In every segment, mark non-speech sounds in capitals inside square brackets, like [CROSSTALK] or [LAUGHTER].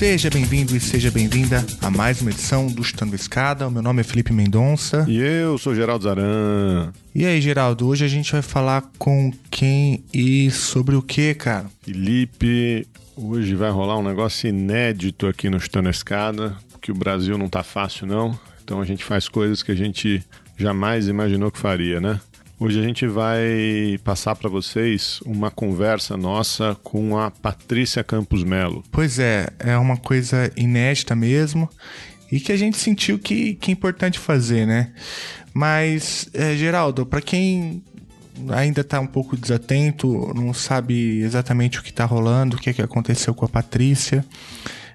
Seja bem-vindo e seja bem-vinda a mais uma edição do Chutando Escada. O meu nome é Felipe Mendonça. E eu sou Geraldo Zaran. E aí, Geraldo, hoje a gente vai falar com quem e sobre o que, cara? Felipe, hoje vai rolar um negócio inédito aqui no Chutando Escada, porque o Brasil não tá fácil, não. Então a gente faz coisas que a gente jamais imaginou que faria, né? Hoje a gente vai passar para vocês uma conversa nossa com a Patrícia Campos Melo. Pois é, é uma coisa inédita mesmo e que a gente sentiu que, que é importante fazer, né? Mas, é, Geraldo, para quem ainda está um pouco desatento, não sabe exatamente o que está rolando, o que, é que aconteceu com a Patrícia,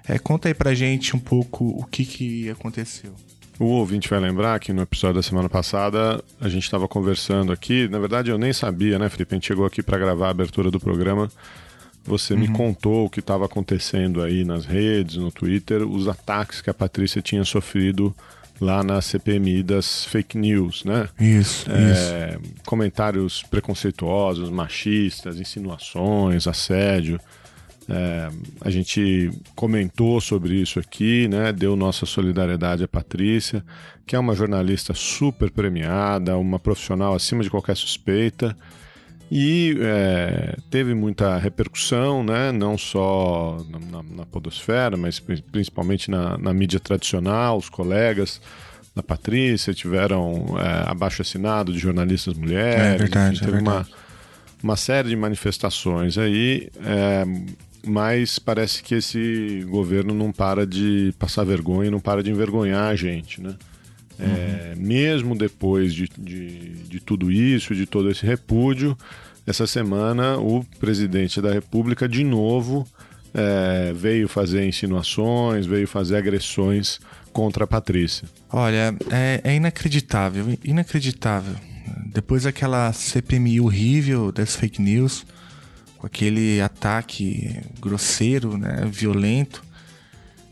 é, conta aí pra gente um pouco o que, que aconteceu. O ouvinte vai lembrar que no episódio da semana passada a gente estava conversando aqui. Na verdade, eu nem sabia, né, Felipe? A gente chegou aqui para gravar a abertura do programa. Você uhum. me contou o que estava acontecendo aí nas redes, no Twitter, os ataques que a Patrícia tinha sofrido lá na CPMI das fake news, né? Isso, é, isso. Comentários preconceituosos, machistas, insinuações, assédio. É, a gente comentou sobre isso aqui, né? Deu nossa solidariedade à Patrícia, que é uma jornalista super premiada, uma profissional acima de qualquer suspeita. E é, teve muita repercussão, né? não só na, na podosfera, mas principalmente na, na, mídia tradicional. Os colegas da Patrícia tiveram é, abaixo assinado de jornalistas mulheres. É verdade, enfim, teve é verdade. Uma, uma série de manifestações aí. É, mas parece que esse governo não para de passar vergonha, não para de envergonhar a gente, né? É, uhum. mesmo depois de, de, de, tudo isso, de todo esse repúdio, essa semana o presidente da República de novo é, veio fazer insinuações, veio fazer agressões contra a Patrícia. Olha, é, é inacreditável, inacreditável. Depois daquela CPMI horrível das fake news, com aquele ataque grosseiro, né, violento.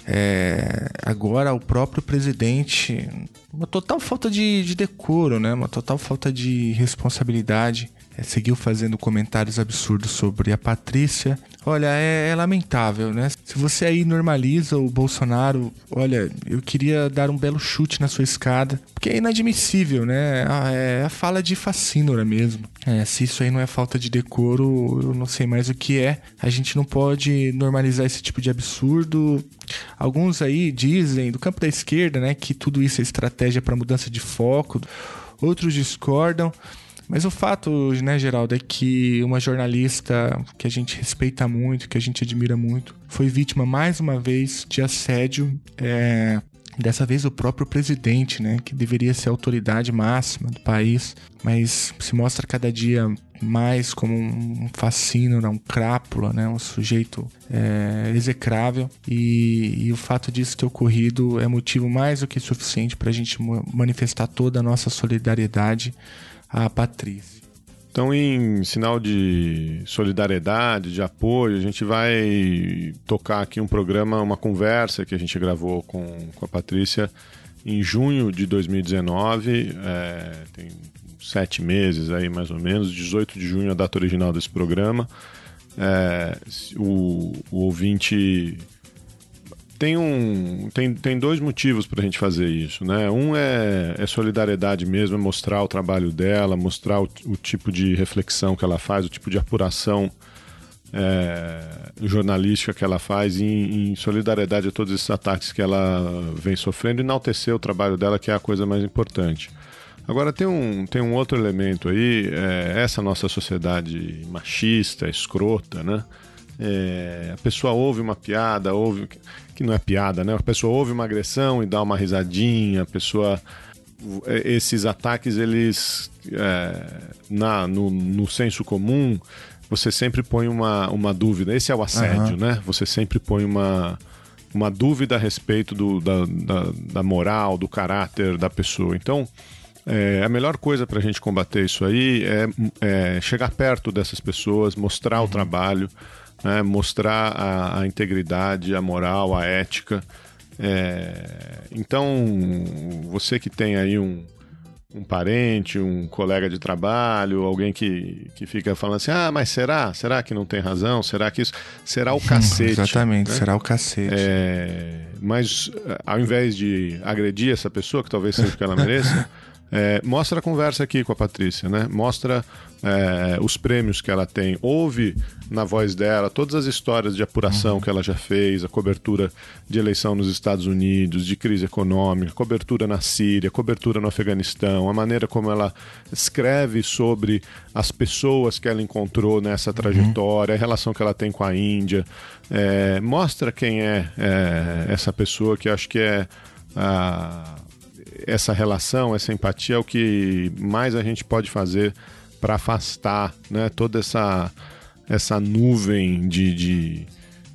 É, agora o próprio presidente, uma total falta de, de decoro, né, uma total falta de responsabilidade é, seguiu fazendo comentários absurdos sobre a Patrícia. Olha, é, é, lamentável, né? Se você aí normaliza o Bolsonaro, olha, eu queria dar um belo chute na sua escada, porque é inadmissível, né? Ah, é a fala de fascínora mesmo. É, se isso aí não é falta de decoro, eu não sei mais o que é. A gente não pode normalizar esse tipo de absurdo. Alguns aí dizem, do campo da esquerda, né, que tudo isso é estratégia para mudança de foco. Outros discordam. Mas o fato, né, Geraldo, é que uma jornalista que a gente respeita muito, que a gente admira muito, foi vítima mais uma vez de assédio. É, dessa vez o próprio presidente, né, que deveria ser a autoridade máxima do país, mas se mostra cada dia mais como um fascínio, né, um crápula, né, um sujeito é, execrável. E, e, o fato disso ter ocorrido é motivo mais do que suficiente para a gente manifestar toda a nossa solidariedade a Patrícia. Então, em sinal de solidariedade, de apoio, a gente vai tocar aqui um programa, uma conversa que a gente gravou com, com a Patrícia em junho de 2019. É, tem sete meses aí, mais ou menos. 18 de junho, a data original desse programa. É, o, o ouvinte tem, um, tem, tem dois motivos para a gente fazer isso, né? Um é, é, solidariedade mesmo, é mostrar o trabalho dela, mostrar o, o, tipo de reflexão que ela faz, o tipo de apuração é, jornalística que ela faz, em, em, solidariedade a todos esses ataques que ela vem sofrendo, enaltecer o trabalho dela, que é a coisa mais importante. Agora tem um, tem um outro elemento aí, é, essa nossa sociedade machista, escrota, né? É, a pessoa ouve uma piada, ouve que não é piada, né? A pessoa ouve uma agressão e dá uma risadinha, a pessoa é, esses ataques eles é, na no, no, senso comum você sempre põe uma, uma dúvida esse é o assédio uhum. né você sempre põe uma uma dúvida a respeito do, da, da, da, moral do caráter da pessoa então É, a melhor coisa para a gente combater isso aí é, é, chegar perto dessas pessoas, mostrar o trabalho, né, mostrar a, a, integridade, a moral, a ética. É, então, você que tem aí um, um parente, um colega de trabalho, alguém que, que fica falando assim: ah, mas será? Será que não tem razão? Será que isso. Será o [LAUGHS] cacete. Exatamente, né? será o cacete. É, mas ao invés de agredir essa pessoa, que talvez seja o que ela mereça. [LAUGHS] É, mostra a conversa aqui com a Patrícia, né? Mostra é, os prêmios que ela tem. Ouve na voz dela todas as histórias de apuração uhum. que ela já fez, a cobertura de eleição nos Estados Unidos, de crise econômica, cobertura na Síria, cobertura no Afeganistão, a maneira como ela escreve sobre as pessoas que ela encontrou nessa uhum. trajetória, uhum. a relação que ela tem com a Índia. É, mostra quem é, é, essa pessoa que acho que é a essa relação, essa empatia é o que mais a gente pode fazer para afastar né, toda essa, essa nuvem de, de,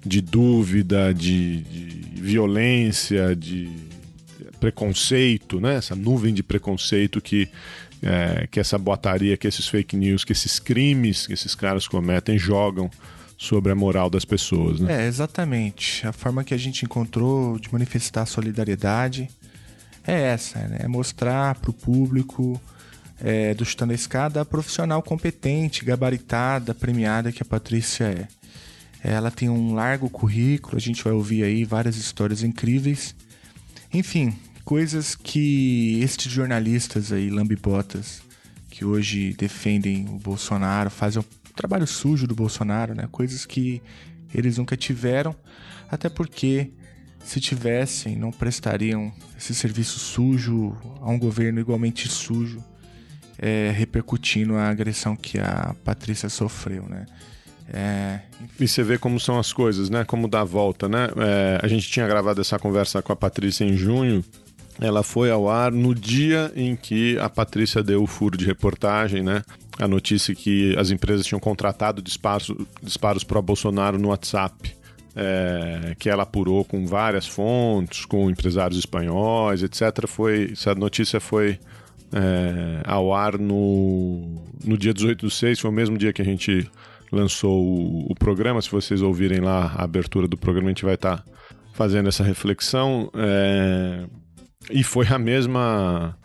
de dúvida, de, de, violência, de preconceito, né, essa nuvem de preconceito que, é, que essa boataria, que esses fake news, que esses crimes que esses caras cometem jogam sobre a moral das pessoas. Né? É, exatamente. A forma que a gente encontrou de manifestar solidariedade é essa, né? É mostrar para o público é, do Chutando a Escada a profissional competente, gabaritada, premiada que a Patrícia é. Ela tem um largo currículo, a gente vai ouvir aí várias histórias incríveis. Enfim, coisas que estes jornalistas aí, lambibotas, que hoje defendem o Bolsonaro, fazem o trabalho sujo do Bolsonaro, né? Coisas que eles nunca tiveram, até porque se tivessem, não prestariam esse serviço sujo a um governo igualmente sujo, é, repercutindo a agressão que a Patrícia sofreu, né? É, e você vê como são as coisas, né? Como dá a volta, né? É, a gente tinha gravado essa conversa com a Patrícia em junho. Ela foi ao ar no dia em que a Patrícia deu o furo de reportagem, né? A notícia que as empresas tinham contratado disparos, disparos para Bolsonaro no WhatsApp é, que ela apurou com várias fontes, com empresários espanhóis, etc. Foi, essa notícia foi é, ao ar no, no dia 18 do 6, foi o mesmo dia que a gente lançou o, o, programa. Se vocês ouvirem lá a abertura do programa, a gente vai estar tá fazendo essa reflexão. É, e foi a mesma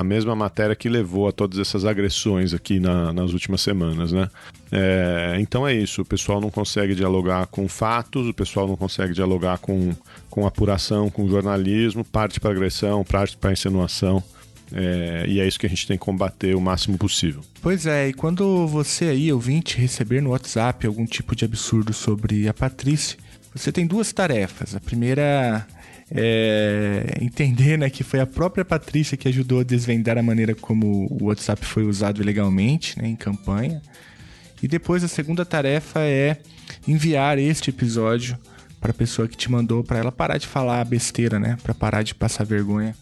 a mesma matéria que levou a todas essas agressões aqui na, nas últimas semanas, né? É, então é isso, o pessoal não consegue dialogar com fatos, o pessoal não consegue dialogar com, com apuração, com jornalismo, parte para agressão, parte para insinuação. É, e é isso que a gente tem que combater o máximo possível. Pois é, e quando você aí, ouvinte, receber no WhatsApp algum tipo de absurdo sobre a Patrícia, você tem duas tarefas. A primeira é, entender né, que foi a própria Patrícia que ajudou a desvendar a maneira como o WhatsApp foi usado ilegalmente né, em campanha. E depois a segunda tarefa é enviar este episódio para a pessoa que te mandou, para ela parar de falar besteira, né? Para parar de passar vergonha,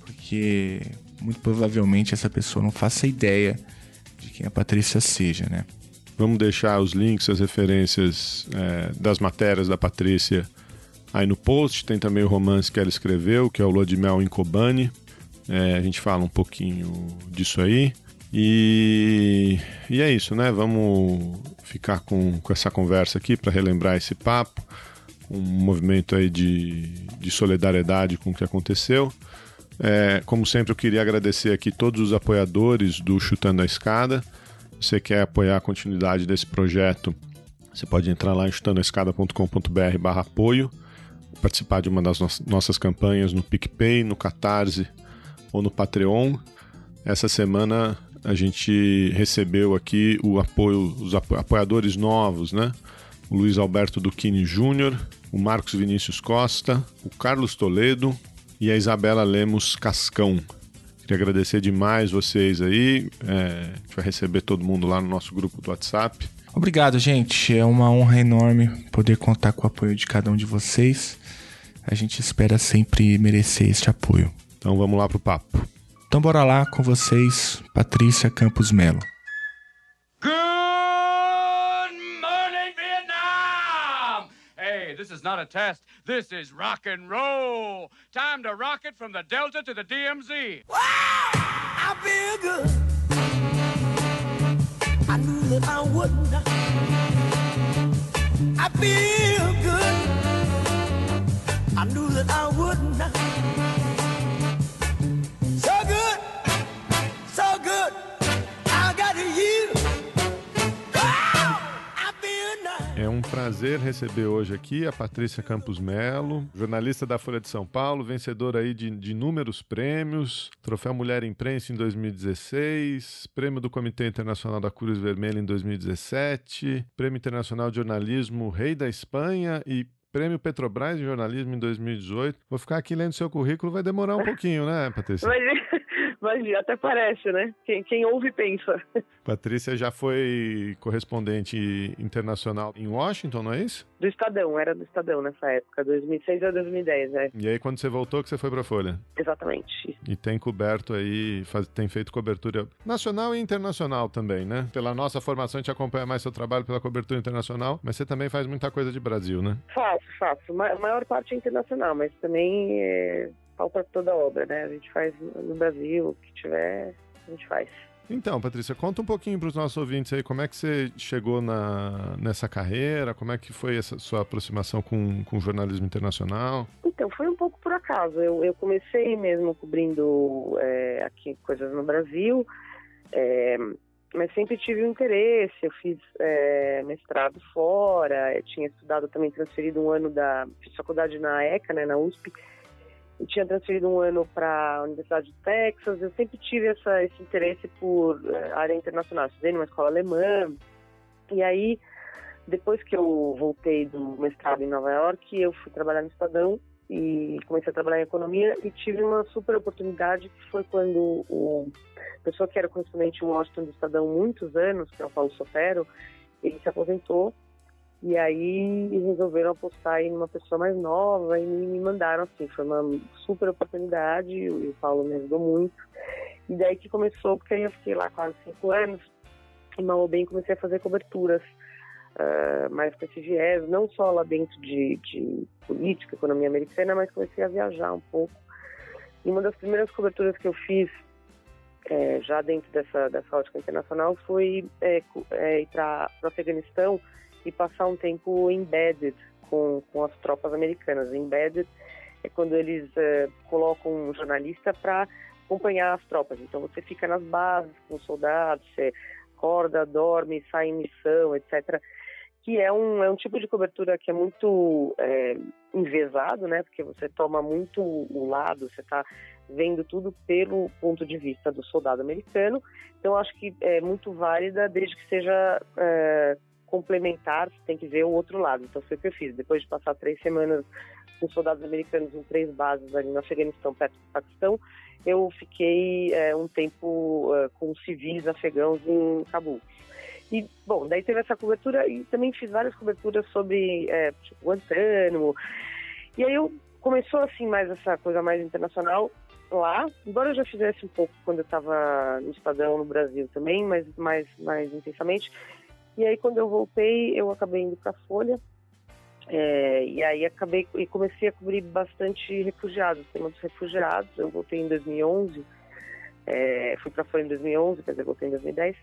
porque muito provavelmente essa pessoa não faça ideia de quem a Patrícia seja, né? Vamos deixar os links, as referências é, das matérias da Patrícia Aí no post tem também o romance que ela escreveu, que é o Lua de Mel em Kobani. É, a gente fala um pouquinho disso aí. E, e é isso, né? Vamos ficar com, com essa conversa aqui para relembrar esse papo. Um movimento aí de, de solidariedade com o que aconteceu. É, como sempre, eu queria agradecer aqui todos os apoiadores do Chutando a Escada. Você quer apoiar a continuidade desse projeto? Você pode entrar lá em chutandoaescada.com.br barra apoio participar de uma das no nossas campanhas no PicPay, no Catarse ou no Patreon. Essa semana a gente recebeu aqui o apoio, os apoiadores novos, né? O Luiz Alberto Duquini Júnior, o Marcos Vinícius Costa, o Carlos Toledo e a Isabela Lemos Cascão. Queria agradecer demais vocês aí. É, a gente vai receber todo mundo lá no nosso grupo do WhatsApp. Obrigado, gente. É uma honra enorme poder contar com o apoio de cada um de vocês a gente espera sempre merecer este apoio. Então vamos lá pro papo. Então bora lá com vocês, Patrícia Campos Melo. Good morning, Vietnam! Hey, this is not a test. This is rock and roll. Time to rock it from the Delta to the DMZ. Wow! feel good. I knew that I wouldn't. I feel prazer receber hoje aqui a Patrícia Campos Melo, jornalista da Folha de São Paulo, vencedora aí de, de inúmeros prêmios, Troféu Mulher Imprensa em 2016, Prêmio do Comitê Internacional da Cruz Vermelha em 2017, Prêmio Internacional de Jornalismo Rei da Espanha e Prêmio Petrobras de Jornalismo em 2018. Vou ficar aqui lendo seu currículo, vai demorar um pouquinho, né, Patrícia? Mas até parece, né? Quem, quem ouve pensa. [LAUGHS] Patrícia já foi correspondente internacional em Washington, não é isso? Do Estadão, era do Estadão nessa época, 2006 a 2010, né? E aí quando você voltou que você foi para Folha? Exatamente. E tem coberto aí, faz- tem feito cobertura nacional e internacional também, né? Pela nossa formação a gente acompanha mais seu trabalho pela cobertura internacional, mas você também faz muita coisa de Brasil, né? Faço, faço. Ma- A maior parte é internacional, mas também é, falta toda a obra, né? A gente faz no Brasil, o que tiver, a gente faz. Então, Patrícia, conta um pouquinho para os nossos ouvintes aí como é que você chegou na, nessa carreira, como é que foi essa sua aproximação com, com o jornalismo internacional. Então, foi um pouco por acaso. Eu, eu comecei mesmo cobrindo é, aqui coisas no Brasil, é, mas sempre tive um interesse. Eu fiz é, mestrado fora, eu tinha estudado também, transferido um ano da. Faculdade na ECA, né, na USP, e tinha transferido um ano para a Universidade de Texas. Eu sempre tive essa, esse interesse por é, área internacional. Estudei numa escola alemã, e aí. Depois que eu voltei do mestrado em Nova York, eu fui trabalhar no Estadão e comecei a trabalhar em economia e tive uma super oportunidade que foi quando o pessoa que era correspondente em Washington do Estadão muitos anos, que é o Paulo Sotero, ele se aposentou e aí resolveram apostar em uma pessoa mais nova e me, mandaram assim, foi uma super oportunidade e o Paulo me ajudou muito. E daí que começou, porque aí eu fiquei lá quase cinco anos e mal ou bem comecei a fazer coberturas ah, mais com esse viés, não só lá dentro de, de política, economia americana, mas comecei a viajar um pouco. E uma das primeiras coberturas que eu fiz é, já dentro dessa, dessa ótica internacional foi é, é, ir para o Afeganistão e passar um tempo embedded com, com as tropas americanas. Embedded é quando eles é, colocam um jornalista para acompanhar as tropas. Então você fica nas bases com os soldados, você acorda, dorme, sai em missão, etc que é um, é um tipo de cobertura que é muito é, né? Porque você toma muito o lado, você está vendo tudo pelo ponto de vista do soldado americano. Então, acho que é muito válida, desde que seja é, complementar, você tem que ver o outro lado. Então, foi o que eu fiz. Depois de passar três semanas com soldados americanos em três bases ali no Afeganistão, perto do Paquistão, eu fiquei é, um tempo é, com civis afegãos em Cabul. E, bom, daí teve essa cobertura e também fiz várias coberturas sobre é, tipo, Guantánamo. E aí eu começou assim mais essa coisa mais internacional lá, embora eu já fizesse um pouco quando eu estava no Estadão no Brasil também, mas mais, mais intensamente. E aí quando eu voltei, eu acabei indo para Folha. é, e aí acabei e comecei a cobrir bastante refugiados, o tema dos refugiados. Eu voltei em 2011, é, fui para Folha em 2011, quer dizer, voltei em 2010.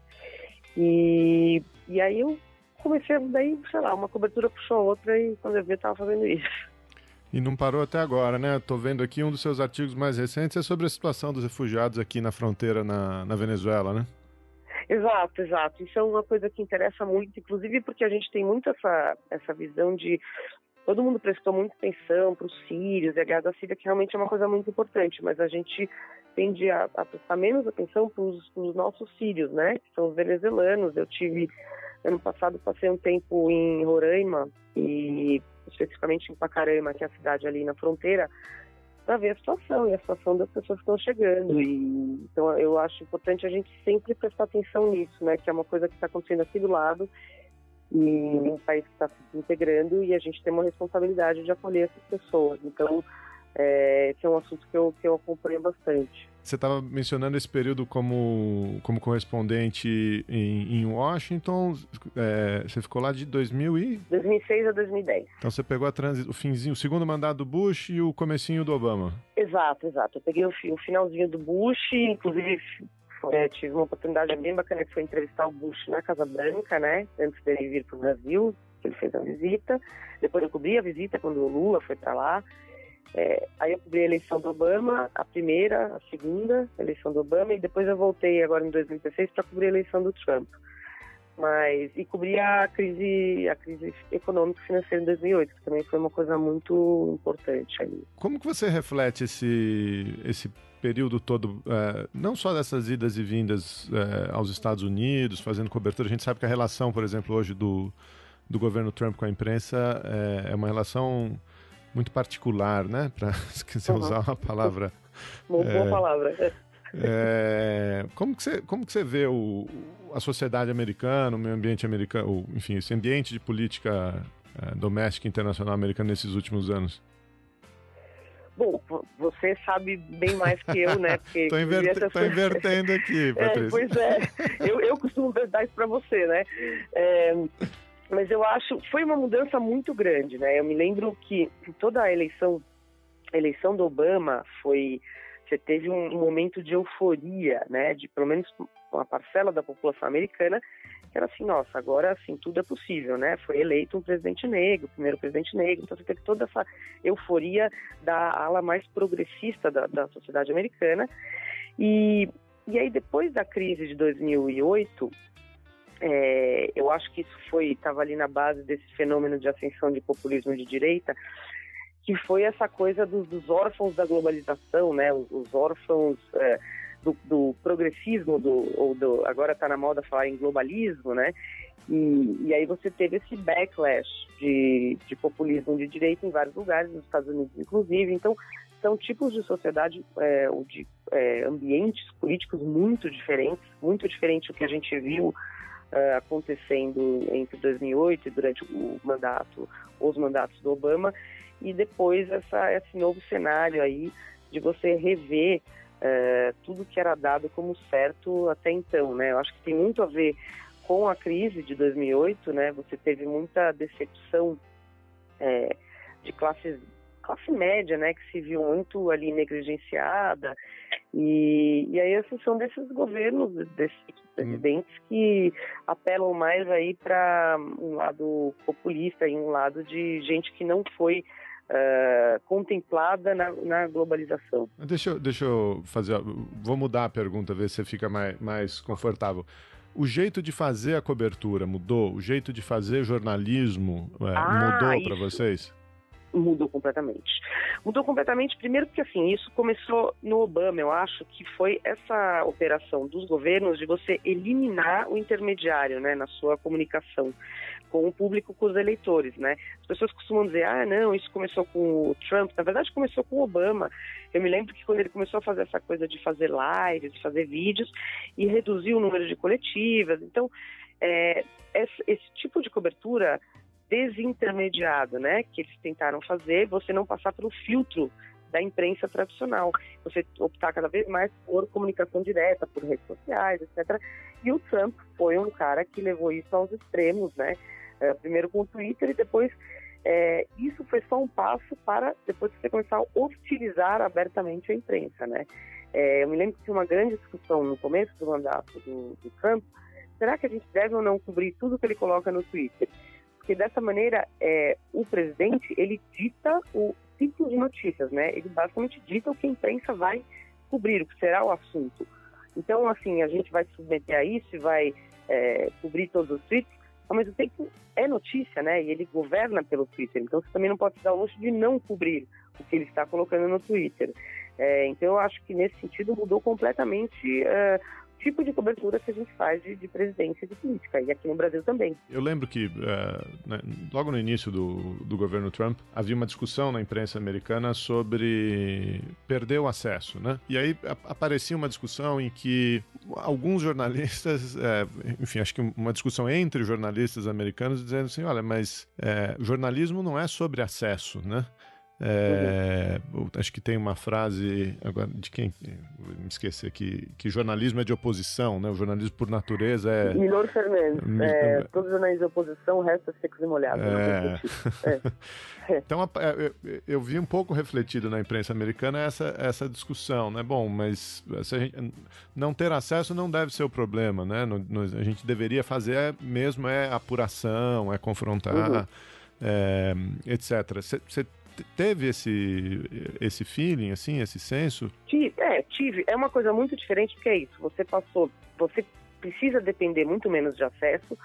E, e aí eu comecei daí, sei lá, uma cobertura puxou a outra e quando eu vi eu tava fazendo isso. E não parou até agora, né? Tô vendo aqui um dos seus artigos mais recentes é sobre a situação dos refugiados aqui na fronteira na, na Venezuela, né? Exato, exato. Isso é uma coisa que interessa muito, inclusive porque a gente tem muito essa, essa visão de todo mundo prestou muita atenção para os sírios e a guerra da Síria, que realmente é uma coisa muito importante, mas a gente tende a, a prestar menos atenção para os nossos sírios, né? Que são os venezuelanos. Eu tive, ano passado, passei um tempo em Roraima e especificamente em Pacarama, que é a cidade ali na fronteira, para ver a situação e a situação das pessoas que estão chegando. E, então eu acho importante a gente sempre prestar atenção nisso, né? Que é uma coisa que está acontecendo aqui do lado e um país que está se desintegrando e a gente tem uma responsabilidade de acolher essas pessoas. Então é, esse é um assunto que eu, que eu acompanho bastante. Você estava mencionando esse período como, como correspondente em, em Washington. É, você ficou lá de 2000 e... 2006 a 2010. Então você pegou a transi... o finzinho, o segundo mandato do Bush e o comecinho do Obama. Exato, exato. Eu peguei o, o finalzinho do Bush, inclusive é, tive uma oportunidade bem bacana que foi entrevistar o Bush na Casa Branca, né? Antes dele vir para o Brasil, ele fez a visita. Depois eu cobri a visita quando o Lula foi para lá. É, aí eu cobri a eleição do Obama, a primeira, a segunda eleição do Obama, e depois eu voltei agora em 2016 para cobrir a eleição do Trump. Mas, e cobri a crise, a crise econômica e financeira em 2008, que também foi uma coisa muito importante ali. Como que você reflete esse, esse período todo, é, não só dessas idas e vindas é, aos Estados Unidos, fazendo cobertura, a gente sabe que a relação, por exemplo, hoje do, do governo Trump com a imprensa é, é uma relação muito particular, né? [LAUGHS] Para se quiser uhum. usar uma palavra. [LAUGHS] Uma boa palavra. É, como, que você, como que você vê o, a sociedade americana, o meio ambiente americano, enfim, esse ambiente de política é, doméstica internacional americana nesses últimos anos? Bom, você sabe bem mais que eu, né? [LAUGHS] Estou inverte... invertendo aqui, é, Patrícia. É, pois é, eu, eu costumo dar isso para você, né? É, mas eu acho, foi uma mudança muito grande, né? Eu me lembro que toda a eleição, a eleição do Obama foi, você teve um, momento de euforia, né? De pelo menos uma parcela da população americana que era assim, nossa, agora assim tudo é possível, né? Foi eleito um presidente negro, primeiro presidente negro, então você teve toda essa euforia da ala mais progressista da, da sociedade americana. E, e aí depois da crise de 2008 é, eu acho que isso foi estava ali na base desse fenômeno de ascensão de populismo de direita, que foi essa coisa dos, dos órfãos da globalização, né? Os, os órfãos é, do, do, progressismo, do, ou do, agora está na moda falar em globalismo, né? E, e aí você teve esse backlash de, de populismo de direita em vários lugares, nos Estados Unidos inclusive. Então são tipos de sociedade é, ou de é, ambientes políticos muito diferentes, muito diferente do que a gente viu uh, acontecendo entre 2008 e durante o mandato, os mandatos do Obama, e depois essa, esse novo cenário aí de você rever uh, tudo que era dado como certo até então, né? Eu acho que tem muito a ver com a crise de 2008, né? Você teve muita decepção é, de classes classe média, né, que se viu muito ali negligenciada, e, e aí assim, são desses governos, desses presidentes que apelam mais aí para um lado populista e um lado de gente que não foi uh, contemplada na, na, globalização. Deixa eu, deixa eu fazer, vou mudar a pergunta, ver se você fica mais, mais confortável. O jeito de fazer a cobertura mudou? O jeito de fazer jornalismo é, ah, mudou para vocês? Mudou completamente. Mudou completamente, primeiro porque assim, isso começou no Obama, eu acho que foi essa operação dos governos de você eliminar o intermediário, né, na sua comunicação com o público, com os eleitores, né? As pessoas costumam dizer, ah, não, isso começou com o Trump. Na verdade, começou com o Obama. Eu me lembro que quando ele começou a fazer essa coisa de fazer lives, de fazer vídeos e reduzir o número de coletivas. Então, é, esse, esse tipo de cobertura desintermediado, né, que eles tentaram fazer, você não passar pelo filtro da imprensa tradicional, você optar cada vez mais por comunicação direta, por redes sociais, etc. E o Trump foi um cara que levou isso aos extremos, né? É, primeiro com o Twitter e depois é, isso foi só um passo para depois você começar a hostilizar abertamente a imprensa, né? É, eu me lembro que tinha uma grande discussão no começo do mandato do, do Trump. Será que a gente deve ou não cobrir tudo que ele coloca no Twitter? Porque dessa maneira é, o presidente ele dita o tipo de notícias, né? Ele basicamente dita o que a imprensa vai cobrir, o que será o assunto. Então, assim, a gente vai submeter a isso e vai é, cobrir todos os tweets, ao mesmo tempo é notícia, né? E ele governa pelo Twitter, então você também não pode dar o luxo de não cobrir o que ele está colocando no Twitter. É, então eu acho que nesse sentido mudou completamente uh, tipo de cobertura que a gente faz de, de presidência de política, e aqui no Brasil também. Eu lembro que, uh, né, logo no início do, do governo Trump, havia uma discussão na imprensa americana sobre perder o acesso, né? E aí aparecia uma discussão em que alguns jornalistas, é, enfim, acho que uma discussão entre jornalistas americanos dizendo assim, olha, mas é, jornalismo não é sobre acesso, né? É, uhum. Acho que tem uma frase agora de quem me esqueci aqui que jornalismo é de oposição, né? O jornalismo por natureza é. Milor Fernandes. É, todos os jornalistas de oposição, o resto é secos e molhados. É. [LAUGHS] é. então é, eu, eu, vi um pouco refletido na imprensa americana essa, essa discussão, né? Bom, mas gente, não ter acesso não deve ser o problema, né? No, no, a gente deveria fazer mesmo é apuração, é confrontar, uhum. é, etc. Você teve esse, esse feeling, assim, esse senso? É, tive. É uma coisa muito diferente porque é isso. Você passou, você precisa depender muito menos de acesso,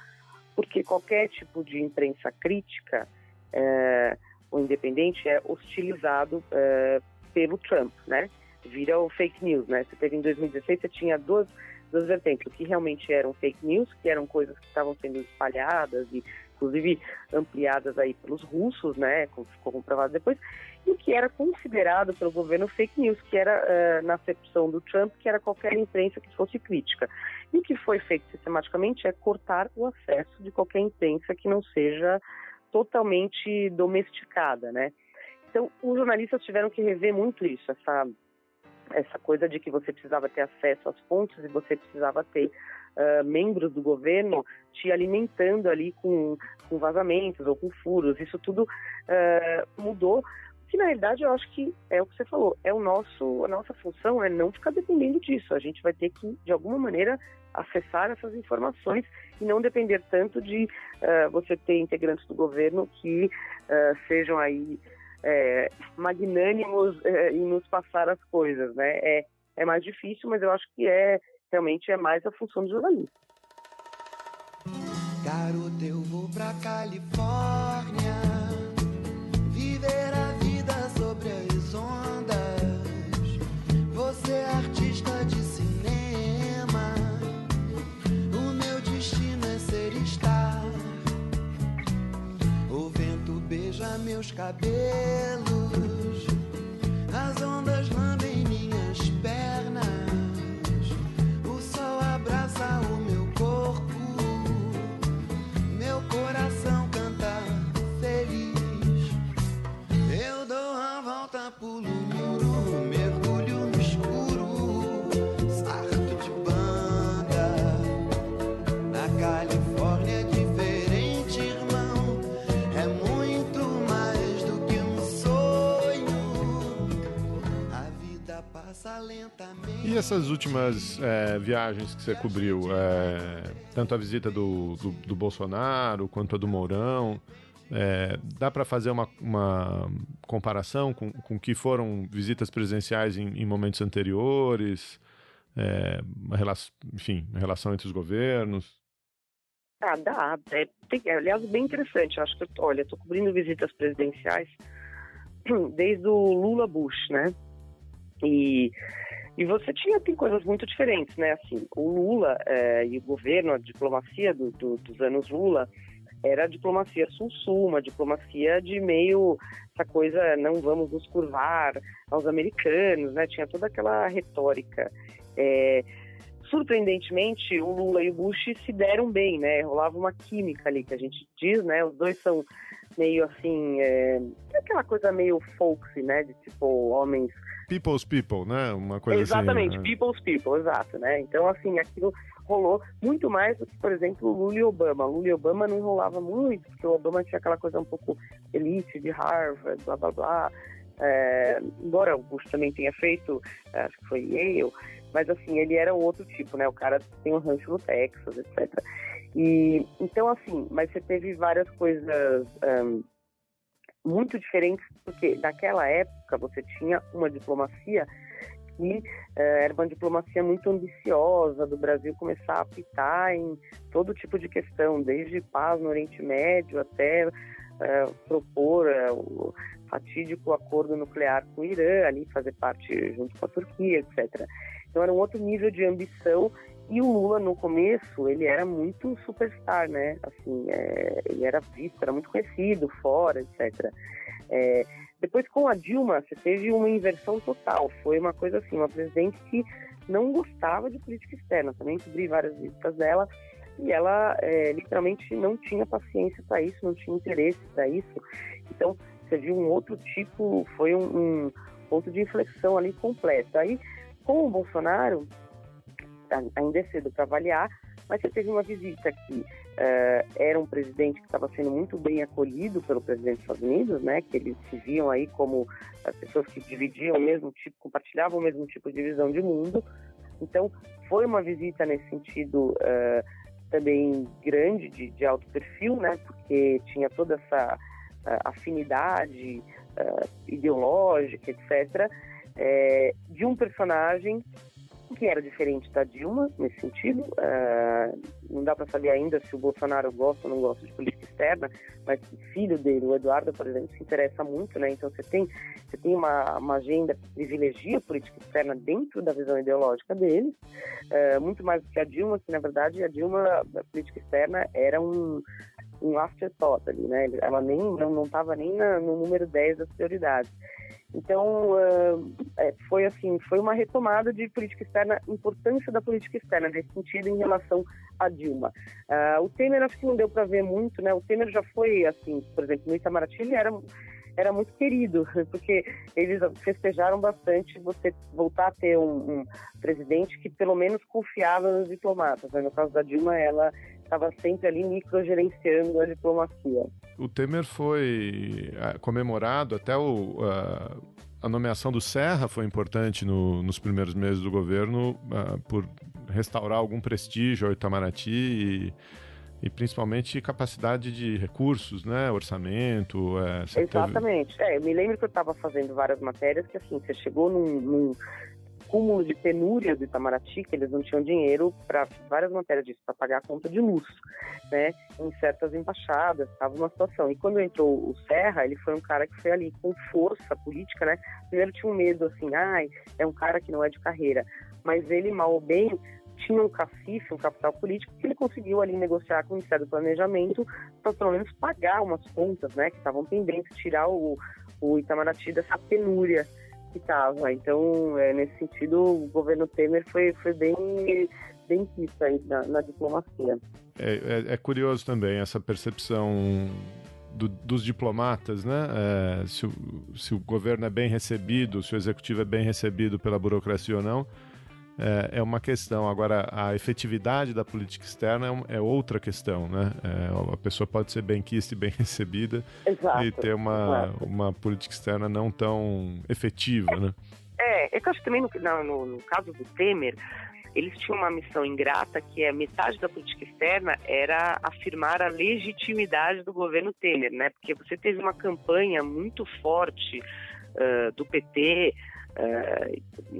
porque qualquer tipo de imprensa crítica é, ou independente é hostilizado é, pelo Trump, né? Vira o fake news, né? Você teve em 2016, você tinha duas, duas vertentes, o que realmente eram fake news, que eram coisas que estavam sendo espalhadas e inclusive ampliadas aí pelos russos, né, como ficou comprovado depois, e o que era considerado pelo governo fake news, que era, uh, na acepção do Trump, que era qualquer imprensa que fosse crítica. E o que foi feito sistematicamente é cortar o acesso de qualquer imprensa que não seja totalmente domesticada, né. Então, os jornalistas tiveram que rever muito isso, essa essa coisa de que você precisava ter acesso às fontes e você precisava ter uh, membros do governo te alimentando ali com, com vazamentos ou com furos. Isso tudo uh, mudou. Que na realidade eu acho que é o que você falou, é o nosso, a nossa função é não ficar dependendo disso. A gente vai ter que, de alguma maneira, acessar essas informações e não depender tanto de uh, você ter integrantes do governo que uh, sejam aí é, magnânimos é, em nos passar as coisas, né? É, é mais difícil, mas eu acho que é realmente é mais a função do jornalista. Garoto, eu vou pra Califórnia viver a vida sobre as ondas. Você é artista de cinema, o meu destino é ser estar. O vento beija meus cabelos, as ondas lambem E essas últimas é, viagens que você cobriu, é, tanto a visita do, do, do, Bolsonaro quanto a do Mourão, é, dá para fazer uma, uma comparação com, com que foram visitas presidenciais em, em momentos anteriores? É, uma relação, enfim, a relação entre os governos? Ah, dá. É, tem, aliás, bem interessante. Eu acho que, olha, estou cobrindo visitas presidenciais [CLEARS THROAT] desde o Lula Bush, né? E e você tinha tem coisas muito diferentes, né? Assim, o Lula é, e o governo, a diplomacia do, do, dos anos Lula era a diplomacia sul-sul, uma diplomacia de meio essa coisa não vamos nos curvar aos americanos, né? Tinha toda aquela retórica. É, surpreendentemente, o Lula e o Bush se deram bem, né? Rolava uma química ali que a gente diz, né? Os dois são meio assim, é, aquela coisa meio folksy, né? De tipo homens people's people, né? Uma coisa Exatamente, assim. Exatamente, né? people's people, exato, né? Então, assim, aquilo rolou muito mais do que, por exemplo, Lula e Obama. Lula e Obama não rolava muito, porque o Obama tinha aquela coisa um pouco elite de Harvard, blá blá blá. É, embora o Bush também tenha feito, acho que foi Yale, mas assim, ele era outro tipo, né? O cara tem um rancho no Texas, etc. E então, assim, mas você teve várias coisas. Um, muito diferentes, porque naquela época você tinha uma diplomacia que eh, era uma diplomacia muito ambiciosa do Brasil começar a apitar em todo tipo de questão, desde paz no Oriente Médio até eh, propor eh, o fatídico acordo nuclear com o Irã, ali fazer parte junto com a Turquia, etc. Então era um outro nível de ambição e o Lula, no começo, ele era muito superstar, né? Assim, é, ele era visto, era muito conhecido fora, etc. É, depois, com a Dilma, você teve uma inversão total. Foi uma coisa assim, uma presidente que não gostava de política externa. Também cobri várias visitas dela e ela é, literalmente não tinha paciência para isso, não tinha interesse para isso. Então, você viu um outro tipo, foi um, um ponto de inflexão ali completo. Aí, com o Bolsonaro, ainda é cedo para avaliar, mas você teve uma visita que uh, era um presidente que estava sendo muito bem acolhido pelo presidente dos Estados Unidos, né? Que eles se viam aí como uh, pessoas que dividiam o mesmo tipo, compartilhavam o mesmo tipo de visão de mundo. Então, foi uma visita nesse sentido uh, também grande, de, de, alto perfil, né? Porque tinha toda essa afinidade ideológica, etc. De um personagem que era diferente da Dilma nesse sentido. Uh, não dá para saber ainda se o Bolsonaro gosta ou não gosta de política externa, mas o filho dele, o Eduardo, por exemplo, se interessa muito, né? Então você tem, você tem uma, uma agenda que privilegia a política externa dentro da visão ideológica dele, uh, muito mais do que a Dilma, que na verdade a Dilma, a política externa era um um afterthought ali, né? Ela nem não estava nem na, no número 10 das prioridades. Então, uh, é, foi assim, foi uma retomada de política externa, importância da política externa nesse sentido em relação a Dilma. Uh, o Temer acho que não deu para ver muito, né? O Temer já foi assim, por exemplo, no Itamaraty ele era era muito querido, [LAUGHS] porque eles festejaram bastante você voltar a ter um, um presidente que pelo menos confiava nos diplomatas. Né? No caso da Dilma, ela estava sempre ali microgerenciando a diplomacia. O Temer foi é, comemorado até o, a, a nomeação do Serra foi importante no, nos primeiros meses do governo uh, por restaurar algum prestígio ao Itamaraty e, e principalmente capacidade de recursos, né, orçamento. É, Exatamente. Teve... É, eu me lembro que eu estava fazendo várias matérias que assim você chegou num, num cúmulo de penúria do Itamaraty, que eles não tinham dinheiro para várias matérias disso, para pagar a conta de luz, né? Em certas embaixadas, estava uma situação. E quando entrou o Serra, ele foi um cara que foi ali com força política, né? Primeiro tinha um medo, assim, ai, é um cara que não é de carreira. Mas ele, mal ou bem, tinha um cacife, um capital político, que ele conseguiu ali negociar com o Ministério do Planejamento para pelo menos pagar umas contas, né? Que estavam pendentes, tirar o, o Itamaraty dessa penúria que estava. Então, é, nesse sentido, o governo Temer foi, foi bem, visto aí na, na diplomacia. É, é, é, curioso também essa percepção do, dos diplomatas, né? É, se, o, se o governo é bem recebido, se o executivo é bem recebido pela burocracia ou não é, é, uma questão. Agora, a efetividade da política externa é, é outra questão, né? É, a pessoa pode ser bem quista e bem [LAUGHS] recebida exato, e ter uma, uma política externa não tão efetiva, né? É, é que eu acho também no, no, no caso do Temer, eles tinham uma missão ingrata que é metade da política externa era afirmar a legitimidade do governo Temer, né? Porque você teve uma campanha muito forte uh, do PT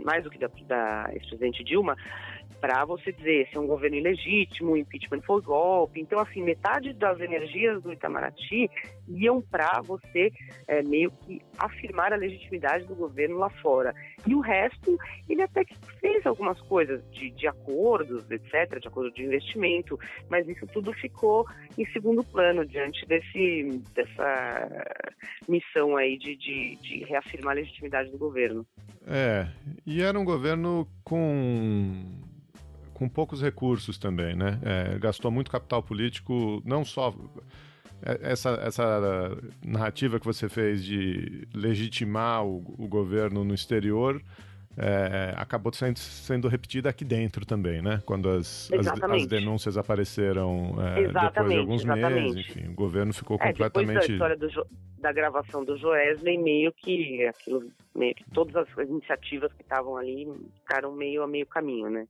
mais do que da, da ex-presidente Dilma, para você dizer se é um governo ilegítimo, o impeachment foi golpe. Então, assim, metade das energias do Itamaraty iam para você é, meio que afirmar a legitimidade do governo lá fora. E o resto, ele até que fez algumas coisas de, de acordos, etc., de acordo de investimento, mas isso tudo ficou em segundo plano diante desse, dessa missão aí de, de, de reafirmar a legitimidade do governo. É, e era um governo com com poucos recursos também, né? É, gastou muito capital político, não só é, essa, essa narrativa que você fez de legitimar o, o governo no exterior é, acabou sendo, sendo repetida aqui dentro também, né? Quando as, as, as, denúncias apareceram é, depois de alguns exatamente. meses, enfim, o governo ficou é, completamente. Depois da história da gravação do Joesley, meio que aquilo, meio que todas as iniciativas que estavam ali ficaram meio a meio caminho, né?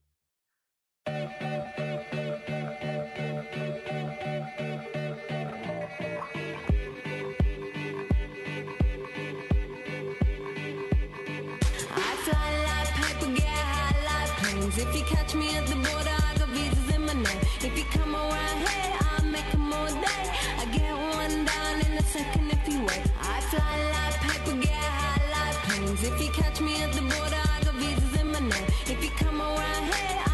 If you catch me at the border, I got visas in my name. If you come around here, I'll make them all day. I get one down in a second if you wait. I fly like paper, get high like planes. If you catch me at the border, I got visas in my name. If you come around here, I'll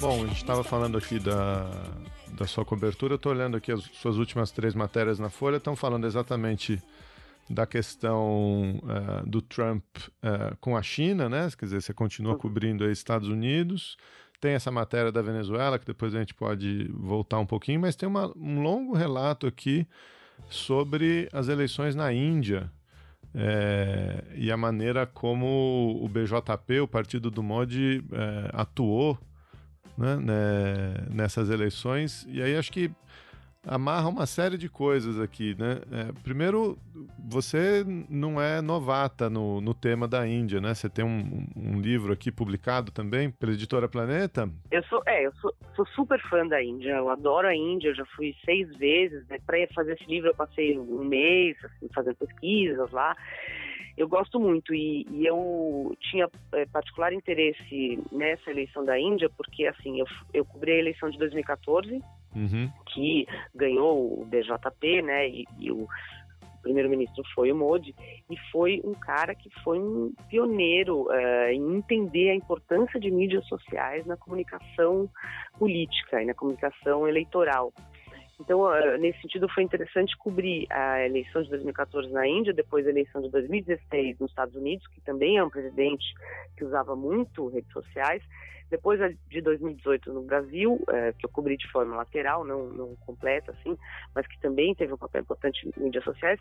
Bom, a gente estava falando aqui da da sua cobertura. Eu estou olhando aqui as suas últimas três matérias na Folha, estão falando exatamente da questão uh, do Trump uh, com a China, né? Quer dizer, você continua uhum. cobrindo aí Estados Unidos, tem essa matéria da Venezuela, que depois a gente pode voltar um pouquinho, mas tem uma, um longo relato aqui sobre as eleições na Índia. É, e a maneira como o BJP, o partido do Modi, é, atuou né, né, nessas eleições. E aí acho que amarra uma série de coisas aqui, né? É, primeiro, você não é novata no, no tema da Índia, né? Você tem um, um, livro aqui publicado também pela editora Planeta. Eu sou, é, eu sou, sou, super fã da Índia, eu adoro a Índia, eu já fui seis vezes, né? Para fazer esse livro eu passei um mês assim, fazendo pesquisas lá. Eu gosto muito e, e eu tinha é, particular interesse nessa eleição da Índia porque assim eu, eu cobri a eleição de 2014 uhum. que ganhou o BJP, né? E, e o primeiro-ministro foi o Modi e foi um cara que foi um pioneiro uh, em entender a importância de mídias sociais na comunicação política e na comunicação eleitoral. Então, uh, nesse sentido, foi interessante cobrir a eleição de 2014 na Índia, depois a eleição de 2016 nos Estados Unidos, que também é um presidente que usava muito redes sociais, depois de 2018 no Brasil, é, que eu cobri de forma lateral, não, não completa, assim, mas que também teve um papel importante em mídias sociais.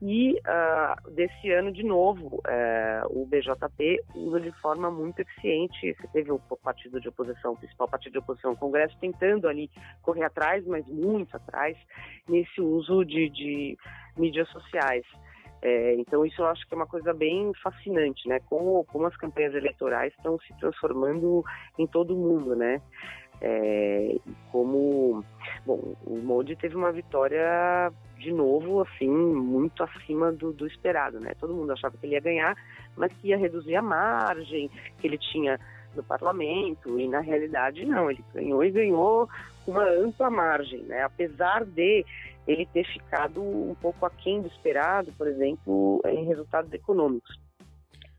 E uh, desse ano, de novo, uh, o BJP usa de forma muito eficiente. Você teve o partido de oposição, o principal partido de oposição, o Congresso, tentando ali correr atrás, mas muito atrás, nesse uso de, de mídias sociais. É, então isso eu acho que é uma coisa bem fascinante, né? Como, como as campanhas eleitorais estão se transformando em todo mundo, né? É, como, bom, o Modi teve uma vitória de novo, assim, muito acima do, do esperado, né? Todo mundo achava que ele ia ganhar, mas que ia reduzir a margem que ele tinha no parlamento, e na realidade não, ele ganhou e ganhou com uma ampla margem, né? Apesar de ele ter ficado um pouco aquém do esperado, por exemplo, em resultados econômicos.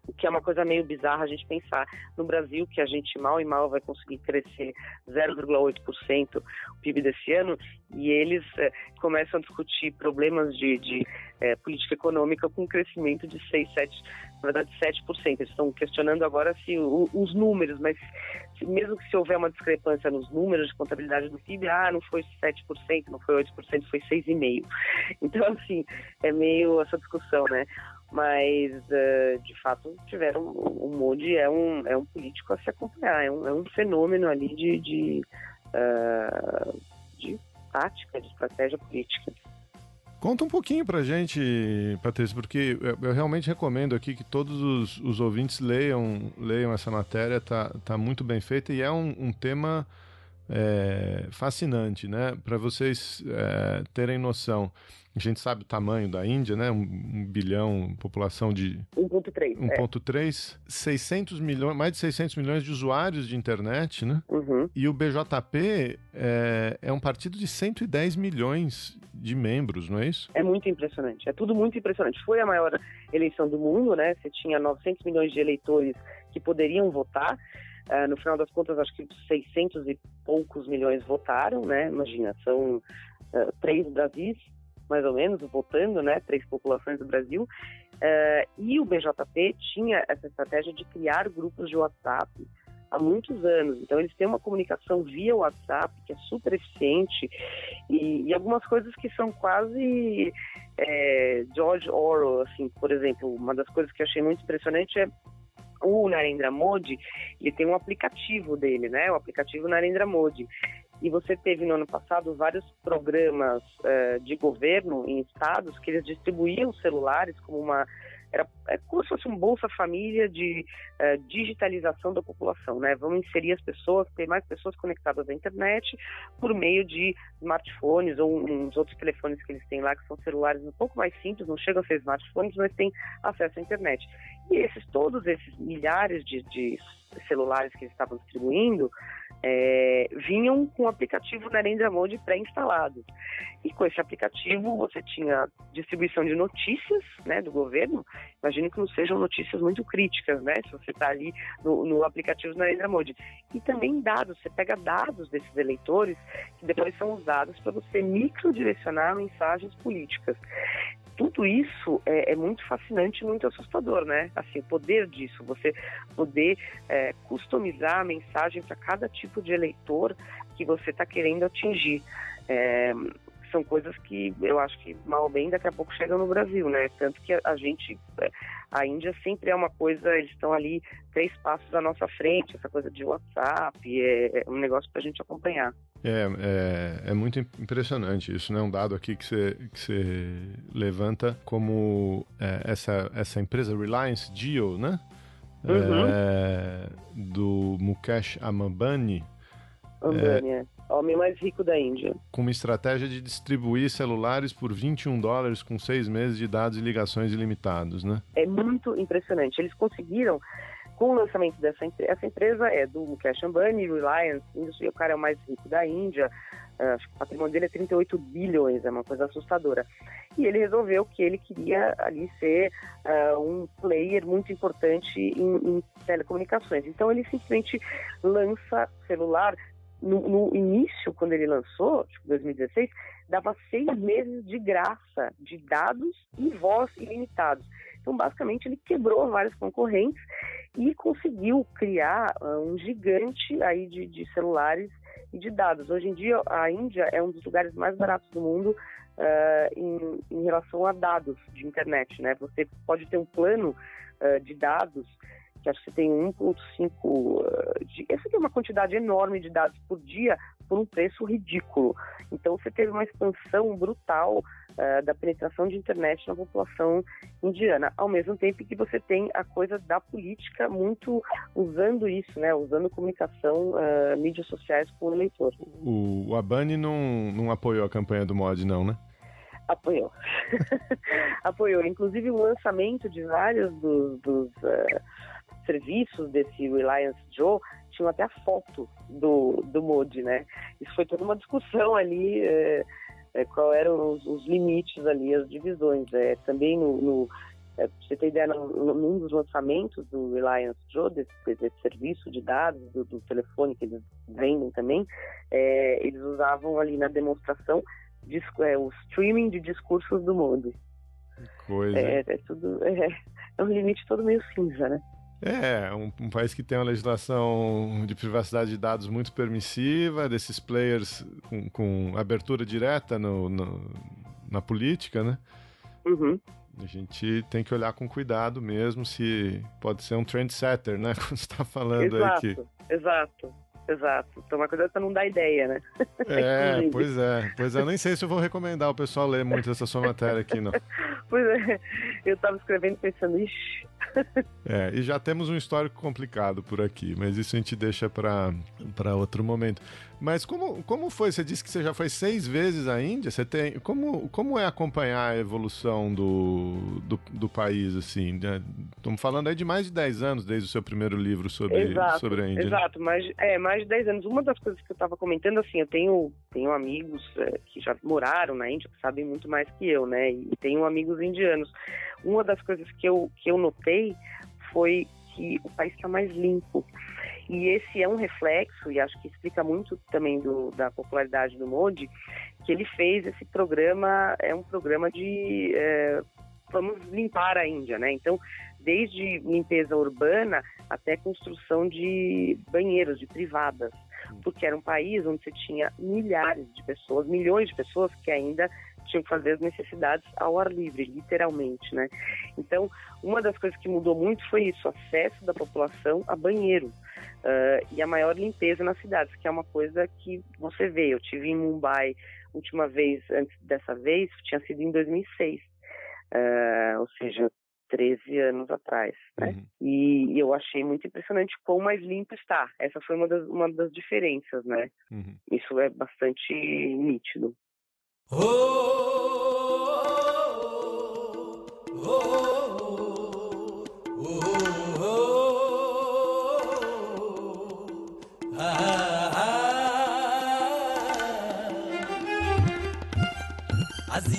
O que é uma coisa meio bizarra a gente pensar no Brasil, que a gente mal e mal vai conseguir crescer 0,8% o PIB desse ano, e eles é, começam a discutir problemas de, de é, política econômica com um crescimento de 6, 7, na verdade 7%. Eles estão questionando agora se o, os números, mas mesmo que se houver uma discrepância nos números de contabilidade do PIB, ah, não foi 7%, não foi 8%, foi 6,5%. Então, assim, é meio essa discussão, né? Mas, uh, de fato, tiveram. O Modi é um, é um político a se acompanhar, é um, é um fenômeno ali de, de, uh, de tática, de estratégia política. Conta um pouquinho pra gente, Patrícia, porque eu, realmente recomendo aqui que todos os, os, ouvintes leiam, leiam essa matéria, tá, tá muito bem feita e é um, um tema é, fascinante, né? Para vocês é, terem noção. A gente sabe o tamanho da Índia, né? Um, um bilhão, população de 1.3. 1.3, é. 600 milhões, mais de 600 milhões de usuários de internet, né? Uhum. E o BJP é, é um partido de 110 milhões de membros, não é isso? É muito impressionante. É tudo muito impressionante. Foi a maior eleição do mundo, né? Você tinha 900 milhões de eleitores que poderiam votar. Uh, no final das contas, acho que 600 e poucos milhões votaram, né? Imagina, são uh, três Brasis mais ou menos, votando, né, três populações do Brasil, uh, e o BJP tinha essa estratégia de criar grupos de WhatsApp há muitos anos. Então eles têm uma comunicação via WhatsApp que é super eficiente e, e algumas coisas que são quase é, George Orwell, assim, por exemplo, uma das coisas que eu achei muito impressionante é o Narendra Modi, ele tem um aplicativo dele, né? O aplicativo Narendra Modi. E você teve no ano passado vários programas uh, de governo em estados que eles distribuíam celulares como uma era é como se fosse um Bolsa Família de uh, digitalização da população, né? Vamos inserir as pessoas, ter mais pessoas conectadas à internet por meio de smartphones ou uns outros telefones que eles têm lá, que são celulares um pouco mais simples, não chegam a ser smartphones, mas têm acesso à internet. E esses, todos esses milhares de, de celulares que eles estavam distribuindo, é, vinham com o aplicativo Narendra Modi pré-instalado. E com esse aplicativo você tinha distribuição de notícias né, do governo. Imagino que não sejam notícias muito críticas, né? Se você está ali no, no aplicativo Narendra Modi. E também dados, você pega dados desses eleitores que depois são usados para você microdirecionar mensagens políticas. tudo isso é, é, muito fascinante, muito assustador, né? Assim, o poder disso, você poder é, customizar a mensagem para cada tipo de eleitor que você está querendo atingir. É, são coisas que eu acho que mal ou bem daqui a pouco chegam no Brasil, né? Tanto que a gente, é, a Índia sempre é uma coisa, eles estão ali três passos à nossa frente, essa coisa de WhatsApp, é, é um negócio para a gente acompanhar. É, é, é, muito impressionante isso, né? Um dado aqui que você, que você levanta como é, essa, essa empresa Reliance Jio, né? Uhum. É, do Mukesh Ambani. Ambani, é. Homem mais rico da Índia. Com uma estratégia de distribuir celulares por 21 dólares com seis meses de dados e ligações ilimitados, né? É muito impressionante. Eles conseguiram com o lançamento dessa empresa, essa empresa é do Mukesh Ambani, Reliance o cara é o mais rico da Índia, uh, acho que o patrimônio dele é 38 bilhões, é uma coisa assustadora. E ele resolveu que ele queria ali ser uh, um player muito importante em, em telecomunicações. Então ele simplesmente lança celular no, no, início, quando ele lançou, tipo 2016, dava seis meses de graça de dados e voz ilimitados. Então, basicamente, ele quebrou vários concorrentes e conseguiu criar uh, um gigante aí de, de, celulares e de dados. Hoje em dia, a Índia é um dos lugares mais baratos do mundo uh, em, em, relação a dados de internet, né? Você pode ter um plano uh, de dados que acho que você tem 1,5 uh, de. Essa aqui é uma quantidade enorme de dados por dia por um preço ridículo. Então você teve uma expansão brutal uh, da penetração de internet na população indiana, ao mesmo tempo que você tem a coisa da política muito usando isso, né? Usando comunicação, uh, mídias sociais com o eleitor. O, o Abani não, não apoiou a campanha do mod, não, né? Apoiou. [LAUGHS] Apoiou. Inclusive o lançamento de vários dos, dos uh, serviços desse Reliance Joe tinham até a foto do, do Modi, né? Isso foi toda uma discussão ali, é, é, qual eram os, os, limites ali, as divisões. É, também no, no é, pra você ter ideia, num dos lançamentos do Reliance Joe, desse, desse serviço de dados do, do, telefone que eles vendem também, é, eles usavam ali na demonstração disco, é, o streaming de discursos do Modi. Coisa. É, é tudo. É, é um limite todo meio cinza, né? É, um, um, país que tem uma legislação de privacidade de dados muito permissiva, desses players com, com abertura direta no, no, na política, né? Uhum. A gente tem que olhar com cuidado mesmo se pode ser um trendsetter, né? [LAUGHS] Quando você está falando exato, aí que. Exato. Exato. Tomar cuidado para não dar ideia, né? É, [LAUGHS] pois é. Pois é, eu nem sei se eu vou recomendar o pessoal ler muito essa sua matéria aqui, não. [LAUGHS] pois é. Eu estava escrevendo pensando, ixi. É, e já temos um histórico complicado por aqui, mas isso a gente deixa para outro momento. Mas como, como foi? Você disse que você já foi seis vezes à Índia. Você tem como, como é acompanhar a evolução do, do, do país assim? Estamos falando aí de mais de 10 anos desde o seu primeiro livro sobre, exato, sobre a Índia. Né? Exato, mas é mais de 10 anos. Uma das coisas que eu estava comentando assim, eu tenho tenho amigos é, que já moraram na Índia, que sabem muito mais que eu, né? E tenho amigos indianos. Uma das coisas que eu que eu notei foi que o país está mais limpo. E esse é um reflexo, e acho que explica muito também do, da popularidade do Modi, que ele fez esse programa, é um programa de é, vamos limpar a Índia, né? Então, desde limpeza urbana até construção de banheiros, de privadas, porque era um país onde você tinha milhares de pessoas, milhões de pessoas que ainda tinham que fazer as necessidades ao ar livre, literalmente, né? Então, uma das coisas que mudou muito foi isso, o acesso da população a banheiro uh, e a maior limpeza nas cidades, que é uma coisa que você vê. Eu tive em Mumbai última vez, antes dessa vez, tinha sido em 2006, uh, ah, ou seja, 13 anos atrás, né? Uhum. E, e, eu achei muito impressionante quão mais limpo está. Essa foi uma das, uma das diferenças, né? Uhum. Isso é bastante nítido. از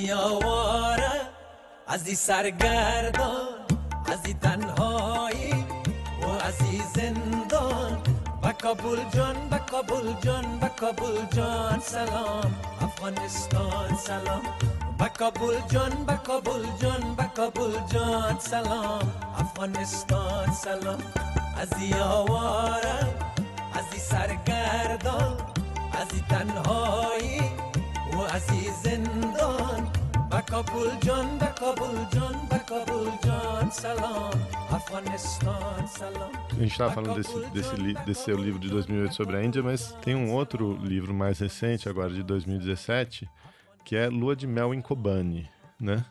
یاواره سرگردان از تنهایی و از این زندان به کابل جان به کابل جان به کابل جان سلام افغانستان. سلام. بکابل جان بکابل جان بکابل جان. سلام. افغانستان سلام. از یاوارم از سرگردان از تنهایی و از زندان. A gente estava falando desse, desse, desse seu livro de 2008 sobre a Índia, mas tem um outro livro mais recente, agora de 2017, que é Lua de Mel em Kobani, né?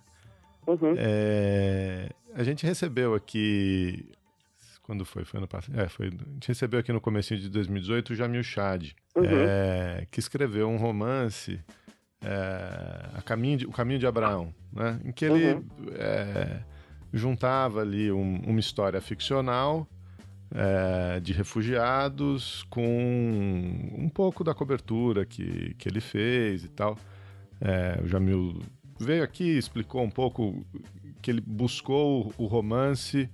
Uhum. É, a gente recebeu aqui quando foi? Foi ano passado. É, foi, a gente recebeu aqui no começo de 2018 o Jamil Chad, uhum. é, que escreveu um romance é, a caminho de- O Caminho de Abraão, né? Em que ele é, juntava ali um- uma história ficcional é, de refugiados com um pouco da cobertura que, que ele fez e tal. É, o Jamil veio aqui, explicou um pouco que ele buscou o romance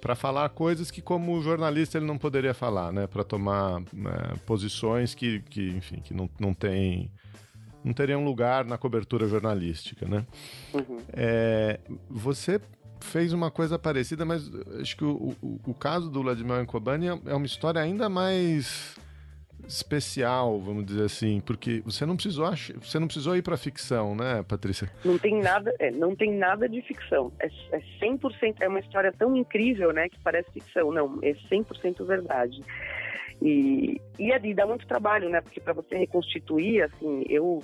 para falar coisas que, como jornalista, ele não poderia falar, né? Para tomar né, posições que, que, enfim, que não, não tem não teriam lugar na cobertura jornalística, né? É, você fez uma coisa parecida, mas acho que o, o, o caso do Vladimir Kobani é é uma história ainda mais especial, vamos dizer assim, porque você não precisou você não precisou ir para ficção, né, Patrícia? Não tem nada, é, não tem nada de ficção. É, é 100%, é uma história tão incrível, né, que parece ficção. Não, é 100% verdade. E, e, e dá muito trabalho, né, porque para você reconstituir, assim, eu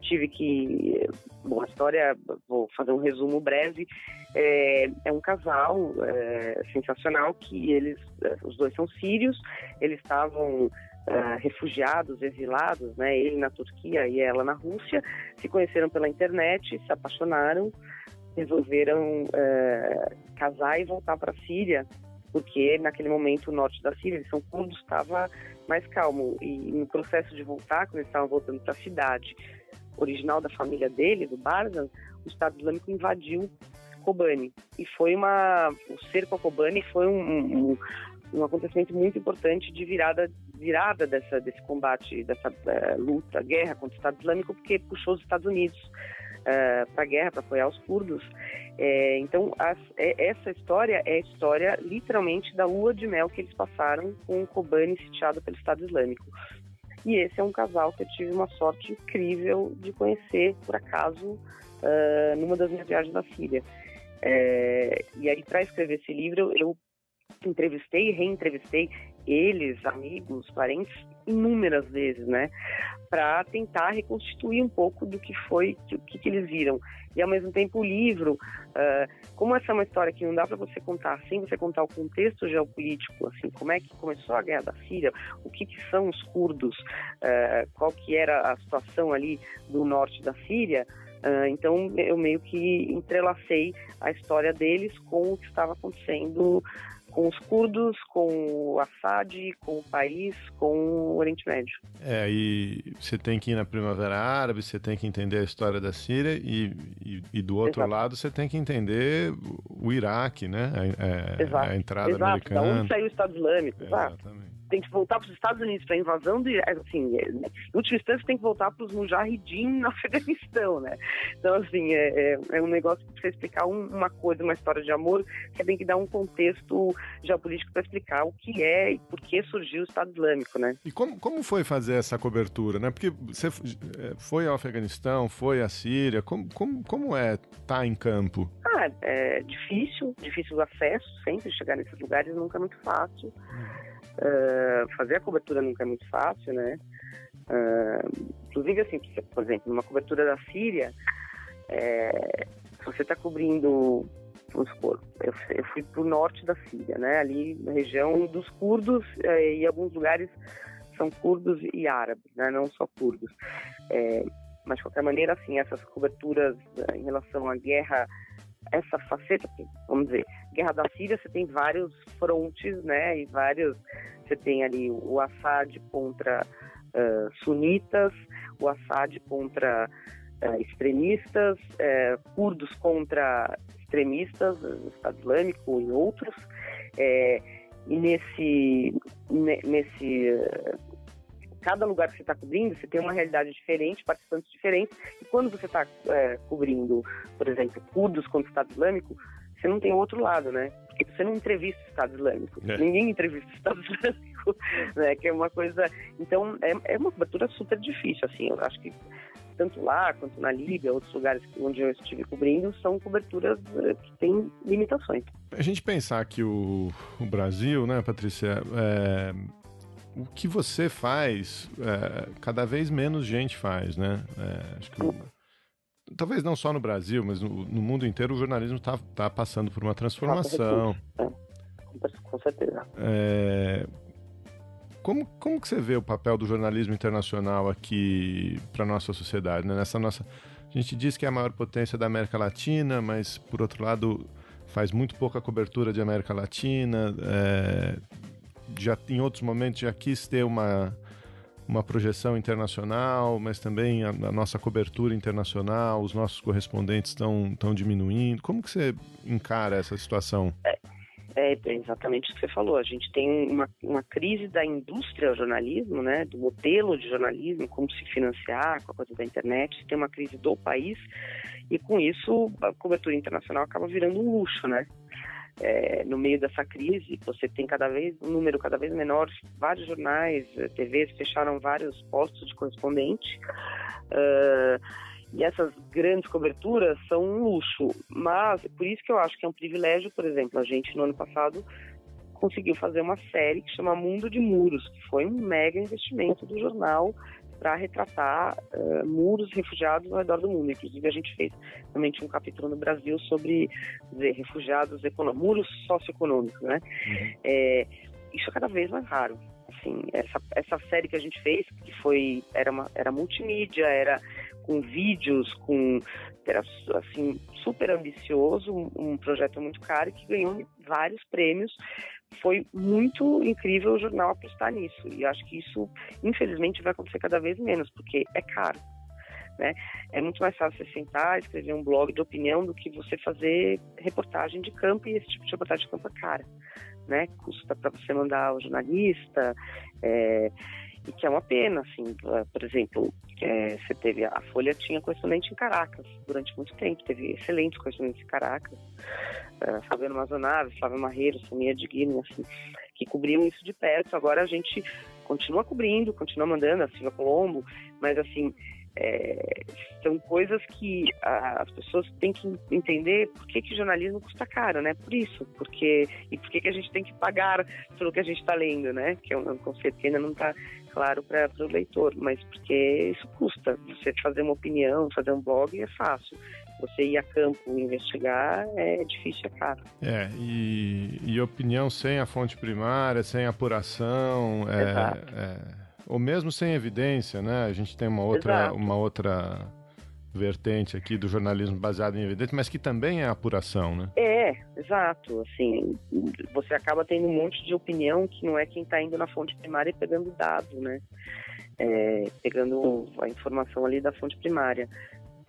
tive que. Bom, a história, vou fazer um resumo breve. É, é um casal é, sensacional que eles, é, os dois são sírios, eles estavam ah, refugiados, exilados, né? Ele na Turquia e ela na Rússia, se conheceram pela internet, se apaixonaram, resolveram eh, casar e voltar para a Síria, porque naquele momento o norte da Síria, eles são curdos, estava mais calmo. E no processo de voltar, quando eles estavam voltando para a cidade original da família dele, do Barzan, o Estado Islâmico invadiu Kobani. E foi uma. O cerco a Kobani foi um, um, um acontecimento muito importante de virada virada dessa, desse combate, dessa eh, luta, guerra contra o Estado Islâmico, porque puxou os Estados Unidos para a guerra, para apoiar os curdos. É, então, as- é- essa história é a história, literalmente, da lua de mel que eles passaram com o Kobani sitiado pelo Estado Islâmico. E esse é um casal que eu tive uma sorte incrível de conhecer, por acaso, ah, numa das minhas viagens na Síria. É, e aí, para escrever esse livro, eu entrevistei e reentrevistei eles, amigos, parentes, inúmeras vezes, né? Para tentar reconstituir um pouco do que foi, o que, que eles viram. E ao mesmo tempo o livro, ah, como essa é uma história que não dá para você contar sem você contar o contexto geopolítico, assim, como é que começou a guerra da Síria, o que, que são os curdos, ah, qual que era a situação ali do norte da Síria, ah, então eu meio que entrelacei a história deles com o que estava acontecendo com os curdos, com o Assad, com o país, com o Oriente Médio. É, e você tem que ir na Primavera Árabe, você tem que entender a história da Síria e, e, e do outro Exato. lado você tem que entender o Iraque, né? A, é, Exato. a entrada Exato. Da americana. onde saiu o Estado Islâmico? Exato. Exatamente. Tem que voltar para os Estados Unidos para a invasão de, assim, é, em última instância tem que voltar para os Mujahideen no [LAUGHS] Afeganistão, né? Então, assim, é, é, é um negócio que você explicar um- uma coisa, uma história de amor, você tem que dar um contexto geopolítico para explicar o que é e por que surgiu o Estado Islâmico, né? E como, como foi fazer essa cobertura, né? Porque você é, foi ao Afeganistão, foi à Síria, como, como, como é estar em campo? Ah, é difícil, difícil o acesso, sempre chegar nesses lugares nunca é muito fácil. Ah, fazer a cobertura nunca é muito fácil, né? Ah, inclusive, assim, por exemplo, numa cobertura da Síria, é, você está cobrindo, vamos supor, eu, eu fui para o norte da Síria, né? Ali na região dos curdos eh, e alguns lugares são curdos e árabes, né? Não só curdos. É, mas de qualquer maneira, assim, essas coberturas em relação à guerra, essa faceta, vamos dizer, guerra da Síria, você tem vários frontes, né? E vários, você tem ali o Assad contra eh, sunitas, o Assad contra eh, extremistas, eh, curdos contra extremistas, o Estado Islâmico e outros. Eh, e nesse, ne- nesse eh, cada lugar que você está cobrindo, você tem uma realidade diferente, participantes diferentes. E quando você está é, cobrindo, por exemplo, curdos contra o Estado Islâmico, você não tem o outro lado, né? Porque você não entrevista o Estado Islâmico. É. Ninguém entrevista o Estado [LAUGHS] Islâmico, né? Que é uma coisa... Então, é, é uma cobertura super difícil, assim. Eu acho que tanto lá quanto na Líbia, outros lugares onde eu estive cobrindo, são coberturas eh, que têm limitações. A gente pensar que o, o Brasil, né, Patrícia, é, o que você faz, é, cada vez menos gente faz, né? É, acho que talvez não só no Brasil, mas no, no mundo inteiro o jornalismo está tá passando por uma transformação. Com, com certeza. É, como, como que você vê o papel do jornalismo internacional aqui para nossa sociedade? né? Nessa nossa, a gente diz que é a maior potência da América Latina, mas por outro lado faz muito pouca cobertura de América Latina. é, já em outros momentos já quis ter uma uma projeção internacional, mas também a, a nossa cobertura internacional, os nossos correspondentes estão diminuindo. Como que você encara essa situação? É exatamente o que você falou. A gente tem uma, uma crise da indústria do jornalismo, né, do modelo de jornalismo, como se financiar com a coisa da internet. Tem uma crise do país e com isso a cobertura internacional acaba virando um luxo, né? É, no meio dessa crise, você tem cada vez um número cada vez menor, vários jornais, eh, TVs fecharam vários postos de correspondente. Ah, e essas grandes coberturas são um luxo, mas por isso que eu acho que é um privilégio, por exemplo, a gente no ano passado conseguiu fazer uma série que chama Mundo de Muros, que foi um mega investimento do jornal para retratar eh, muros refugiados ao redor do mundo. Inclusive a gente fez realmente um capítulo no Brasil sobre dizer, refugiados econômicos, muros socioeconômicos, né? É, isso é cada vez mais raro. Assim, essa, essa série que a gente fez, que foi era, uma, era multimídia, era com vídeos, com era assim super ambicioso, um, um projeto muito caro que ganhou vários prêmios. Foi muito incrível o jornal apostar nisso e acho que isso, infelizmente, vai acontecer cada vez menos porque é caro. Né? É muito mais fácil você sentar, escrever um blog de opinião do que você fazer reportagem de campo e esse tipo de reportagem de campo é cara, né? Custa para você mandar o jornalista, é, e que é uma pena, assim, uh, por exemplo, é, você teve a Folha tinha correspondente em Caracas durante muito tempo, teve excelentes correspondentes em Caracas, uh, Fabiano Mazonave, Flávio Marreiro, Samia Diguino, assim, que cobriam isso de perto. Agora a gente continua cobrindo, continua mandando a Silvia Colombo, mas assim é, são coisas que a, as pessoas têm que entender por que, que jornalismo custa caro, né? Por isso, porque e por que, que a gente tem que pagar pelo que a gente está lendo, né? Que é um, um conceito que ainda não está claro para o leitor, mas porque isso custa. Você fazer uma opinião, fazer um blog é fácil. Você ir a campo investigar é difícil, é caro. É, e, e opinião sem a fonte primária, sem apuração, é, é, ou mesmo sem evidência, né? A gente tem uma outra, Exato. uma outra vertente aqui do jornalismo baseado em evidência, mas que também é apuração, né? É, exato. Assim, você acaba tendo um monte de opinião que não é quem está indo na fonte primária e pegando dados, né? É, pegando a informação ali da fonte primária.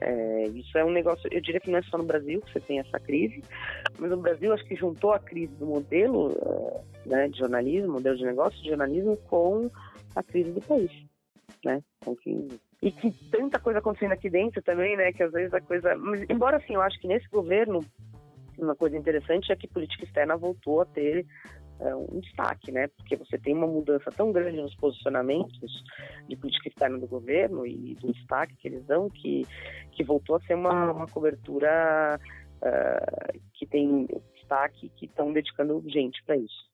É, isso é um negócio, eu diria que não é só no Brasil que você tem essa crise, mas no Brasil acho que juntou a crise do modelo é, né, de jornalismo, modelo de negócio de jornalismo com a crise do país, né? Com que e que tanta coisa acontecendo aqui dentro também, né? Que às vezes a coisa. Embora assim, eu acho que nesse governo, uma coisa interessante é que política externa voltou a ter é, um destaque, né? Porque você tem uma mudança tão grande nos posicionamentos de política externa do governo e do destaque que eles dão que, que voltou a ser uma, uma cobertura uh, que tem destaque que estão dedicando gente para isso.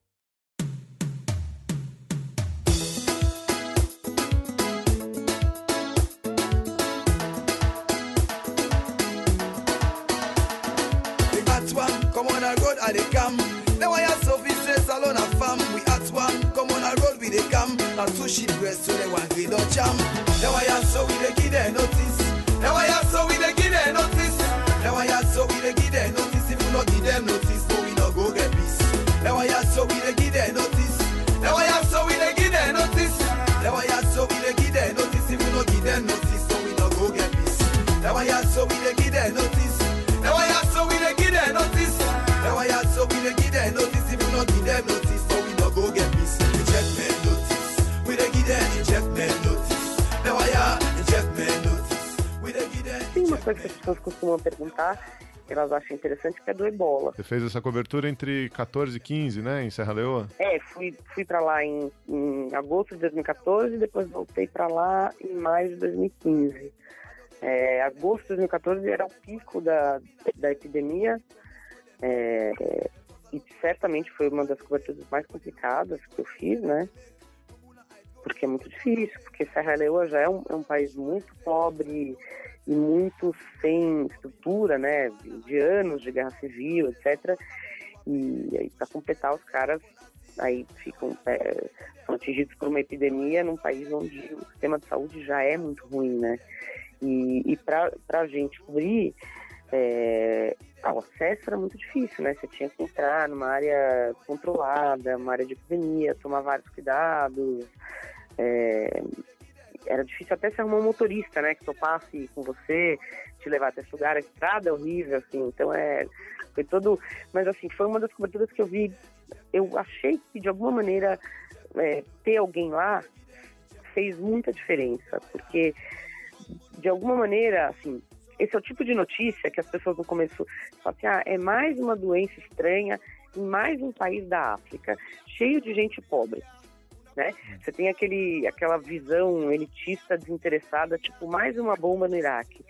They come. cam. Then why your services alone a farm? We at one, come on a road with a cam. A sushi dress. to the one we don't jam. Then why your so we they give their notice. Then why your so we they give their notice. Then why your so we they give their notice if we not give them notice. Coisa que as pessoas costumam perguntar, elas acham interessante, que é do ebola. Você fez essa cobertura entre 14 e 15, né, em Serra Leoa? É, fui, fui para lá em, em agosto de 2014 e depois voltei para lá em maio de 2015. É, agosto de 2014 era o pico da, da epidemia é, e certamente foi uma das coberturas mais complicadas que eu fiz, né? Porque é muito difícil, porque Serra Leoa já é um, é um país muito pobre e muito sem estrutura, né? De anos de guerra civil, etc. E aí, para completar, os caras aí ficam é, são atingidos por uma epidemia num país onde o sistema de saúde já é muito ruim, né? E, e para a gente cobrir, é, ah, o acesso era muito difícil, né? Você tinha que entrar numa área controlada, uma área de epidemia, tomar vários cuidados. É, era difícil até se arrumar um motorista, né? Que topasse com você, te levar até esse lugar. A estrada é horrível, assim. Então é. Foi todo. Mas assim, foi uma das coberturas que eu vi. Eu achei que de alguma maneira é, ter alguém lá fez muita diferença, porque de alguma maneira, assim, esse é o tipo de notícia que as pessoas no começo falam assim, ah, é mais uma doença estranha em mais um país da África, cheio de gente pobre. Né? Você tem aquele, aquela visão elitista desinteressada, tipo mais uma bomba no Iraque.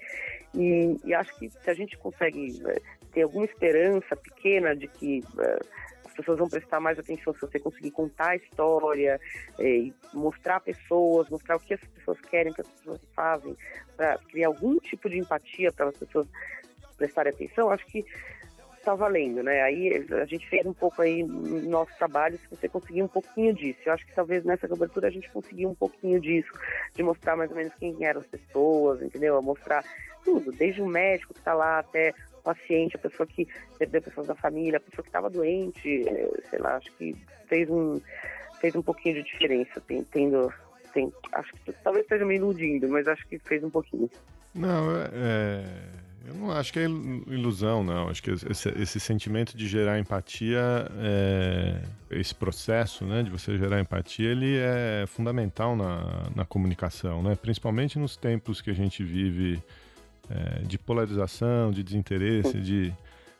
E, e acho que se a gente consegue eh, ter alguma esperança pequena de que uh, as pessoas vão prestar mais atenção se você conseguir contar a história, e mostrar pessoas, mostrar o que as pessoas querem, o que as pessoas fazem, para criar algum tipo de empatia para as pessoas prestarem atenção, acho que está valendo, né? Aí a gente fez um pouco aí no nosso trabalho, se você conseguir um pouquinho disso. Eu acho que talvez nessa cobertura a gente conseguiu um pouquinho disso, de mostrar mais ou menos quem eram as pessoas, entendeu? Mostrar tudo, desde o médico que está lá até paciente, a pessoa que perdeu pessoas da família, a pessoa que estava doente, é, sei lá, acho que fez um, fez um pouquinho de diferença, tendo, tem, acho que talvez esteja me iludindo, mas acho que fez um pouquinho. Não, é, é, eu não acho que é ilusão, não. Acho que esse, esse sentimento de gerar empatia, é, esse processo, né, de você gerar empatia, ele é fundamental na, na comunicação, né? Principalmente nos tempos que a gente vive é, de polarização, de desinteresse, de,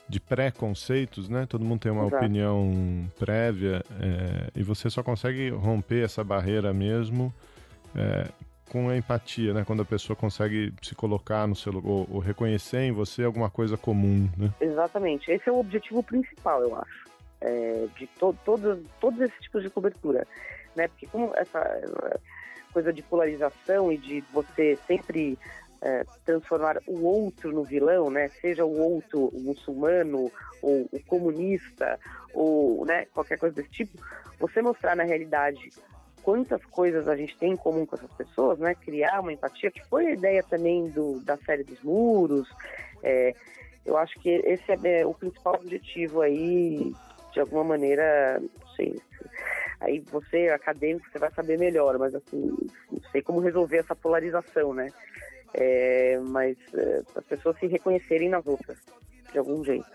de preconceitos, né? Todo mundo tem uma Exato. opinião prévia é, e você só consegue romper essa barreira mesmo é, com a empatia, né? Quando a pessoa consegue se colocar no seu ou, ou reconhecer em você alguma coisa comum, né? Exatamente. Esse é o objetivo principal, eu acho, é, de to todos, todos esses tipos de cobertura, né? Porque como essa coisa de polarização e de você sempre é, transformar o outro no vilão, né? Seja o outro o muçulmano ou o comunista ou né, qualquer coisa desse tipo, você mostrar na realidade quantas coisas a gente tem em comum com essas pessoas, né? Criar uma empatia, que foi a ideia também do, da série dos muros. É, eu acho que esse é, é o principal objetivo aí, de alguma maneira, não sei. Aí você, acadêmico, você vai saber melhor, mas assim, não sei como resolver essa polarização, né? é, mas é, as pessoas se reconhecerem nas outras, de algum jeito.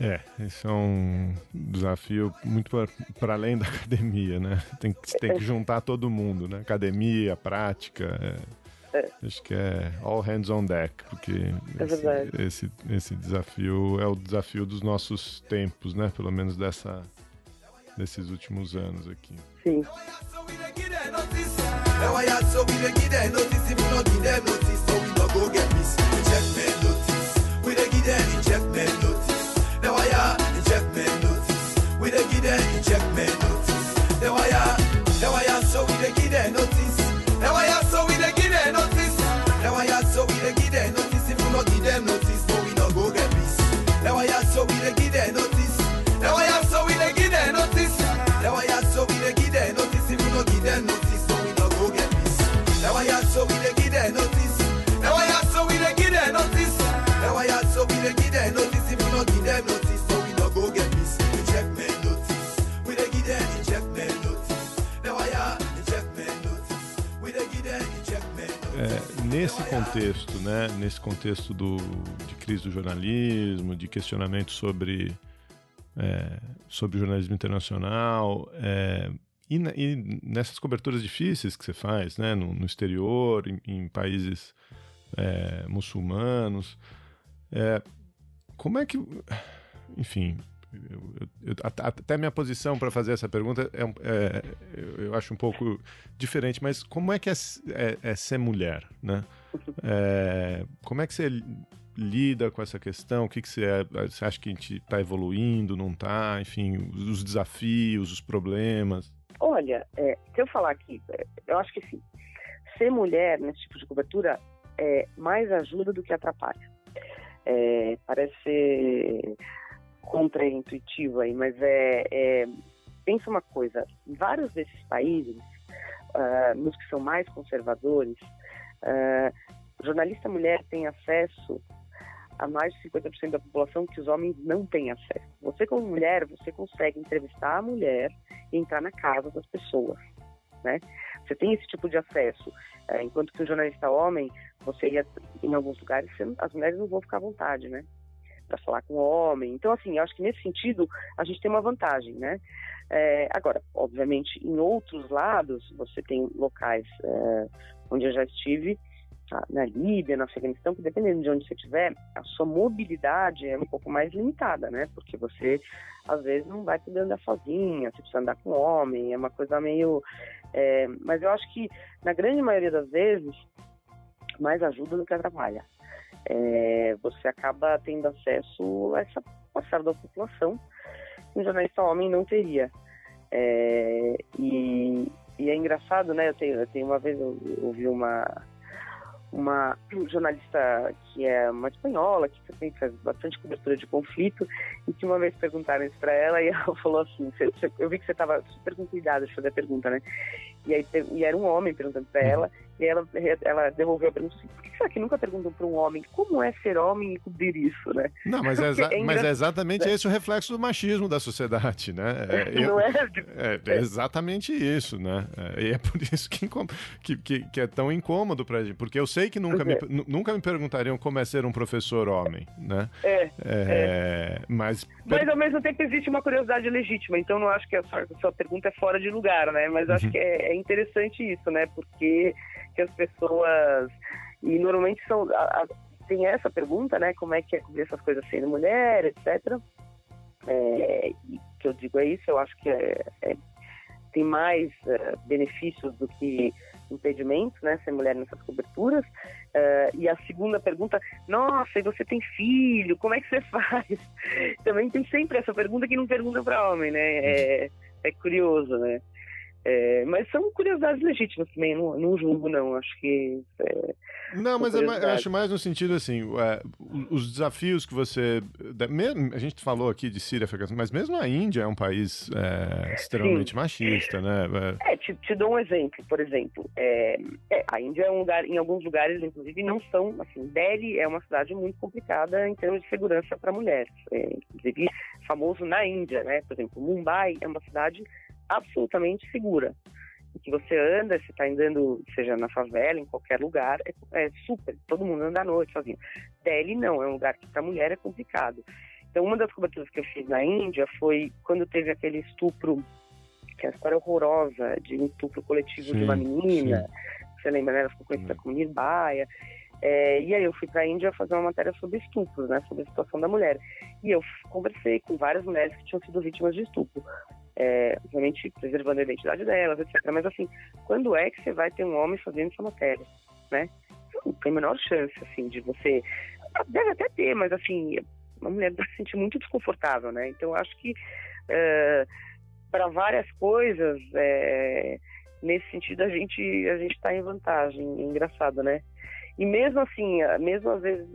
É, esse é um desafio muito para além da academia, né? Tem que, tem que juntar todo mundo, né? Academia, prática. É, é. Acho que é all hands on deck, porque é esse, esse, esse, desafio é o desafio dos nossos tempos, né? Pelo menos dessa, desses últimos anos aqui. Sim. Now Bire gidecek mi nüfus Devaya nesse contexto, né, nesse contexto do, de crise do jornalismo, de questionamento sobre, é, sobre jornalismo internacional, é, e, e, nessas coberturas difíceis que você faz, né, no, no exterior, em, em, países é, muçulmanos. É, como é que. Enfim, eu, eu, até a minha posição para fazer essa pergunta é, é, eu acho um pouco diferente, mas como é que é, é, é ser mulher, né? É, como é que você lida com essa questão? O que, que você, é, você acha que a gente está evoluindo, não está? Enfim, os desafios, os problemas. Olha, é, se eu falar aqui, é, eu acho que sim. Ser mulher nesse tipo de cobertura é, mais ajuda do que atrapalha. É, parece ser contra-intuitivo aí, mas é, é, pensa uma coisa, vários desses países, uh, nos que são mais conservadores, uh, jornalista mulher tem acesso a mais de 50% da população que os homens não têm acesso. Você como mulher, você consegue entrevistar a mulher e entrar na casa das pessoas, né? Você tem esse tipo de acesso, é, enquanto que o jornalista homem, você ia em alguns lugares, você, as mulheres não vão ficar à vontade, né? Para falar com o homem. Então, assim, acho que nesse sentido a gente tem uma vantagem, né? É, agora, obviamente, em outros lados, você tem locais é, onde eu já estive na Líbia, no Afeganistão, que dependendo de onde você estiver, a sua mobilidade é um pouco mais limitada, né? Porque você, às vezes, não vai poder andar sozinha, você precisa andar com homem, é uma coisa meio... É, mas eu acho que, na grande maioria das vezes, mais ajuda do que atrapalha. É, você acaba tendo acesso a essa parcela da população que um jornalista homem não teria. É, e, e, é engraçado, né? Eu tenho, eu tenho uma vez eu ouvi uma uma jornalista que é uma espanhola, que também faz bastante cobertura de conflito, e que uma vez perguntaram isso para ela e ela [LAUGHS] falou assim: eu vi que você estava super com cuidado de fazer a pergunta, né? E aí e era um homem perguntando para ela, e ela, ela devolveu a pergunta assim: por que será que nunca perguntam para um homem como é ser homem e cobrir isso, né? Não, mas é, é mas é exatamente é. esse o reflexo do machismo da sociedade, né? É, [LAUGHS] Não é? É, é exatamente isso, né? É, e é por isso que, que, que, que é tão incômodo para gente, porque eu sei que nunca me, nunca me perguntariam como é ser um professor homem, né? É. é mas, mas ao mesmo tempo existe uma curiosidade legítima, então não acho que a sua, a sua pergunta é fora de lugar, né? Mas acho uhum. que é é interessante isso, né? Porque que as pessoas e normalmente são a, a, tem essa pergunta, né? Como é que é cobrir essas coisas sendo mulher, etc. É, que eu digo é isso. Eu acho que é, é, tem mais uh, benefícios do que impedimentos, né? Ser mulher nessas coberturas. Uh, e a segunda pergunta, nossa, e você tem filho? Como é que você [LAUGHS] faz? Também tem sempre essa pergunta que não pergunta para homem, né? É, é curioso, né? É, mas são curiosidades legítimas também, não, não julgo, não. Acho que. É, não, mas é, eu acho mais no sentido assim: é, os desafios que você. A gente falou aqui de Síria, mas mesmo a Índia é um país é, extremamente Sim. machista, né? É, te, te, dou um exemplo, por exemplo. É, a Índia é um lugar, em alguns lugares, inclusive, não são. Assim, Delhi é uma cidade muito complicada em termos de segurança para mulheres. inclusive, famoso na Índia, né? Por exemplo, Mumbai é uma cidade absolutamente segura. Que você anda, você está andando, seja na favela, em qualquer lugar, é, é, super, todo mundo anda à noite sozinho. Delhi não, é um lugar que para mulher é complicado. Então, uma das coberturas que eu fiz na Índia foi quando teve aquele estupro, que é a história horrorosa de um estupro coletivo sim, de uma menina. Sim. Você lembra, né? Ela ficou conhecida como Nirbaia. É, e aí eu fui para a Índia fazer uma matéria sobre estupros, né, sobre a situação da mulher. E eu conversei com várias mulheres que tinham sido vítimas de estupro é, preservando a identidade delas, etc. Mas assim, quando é que você vai ter um homem fazendo essa matéria, né? Não tem a menor chance, assim, de você... Deve até ter, mas assim, uma mulher [LAUGHS] se sentir muito desconfortável, né? Então, acho que é, para várias coisas, é, nesse sentido, a gente a gente está em vantagem, é engraçado, né? E mesmo assim, mesmo às vezes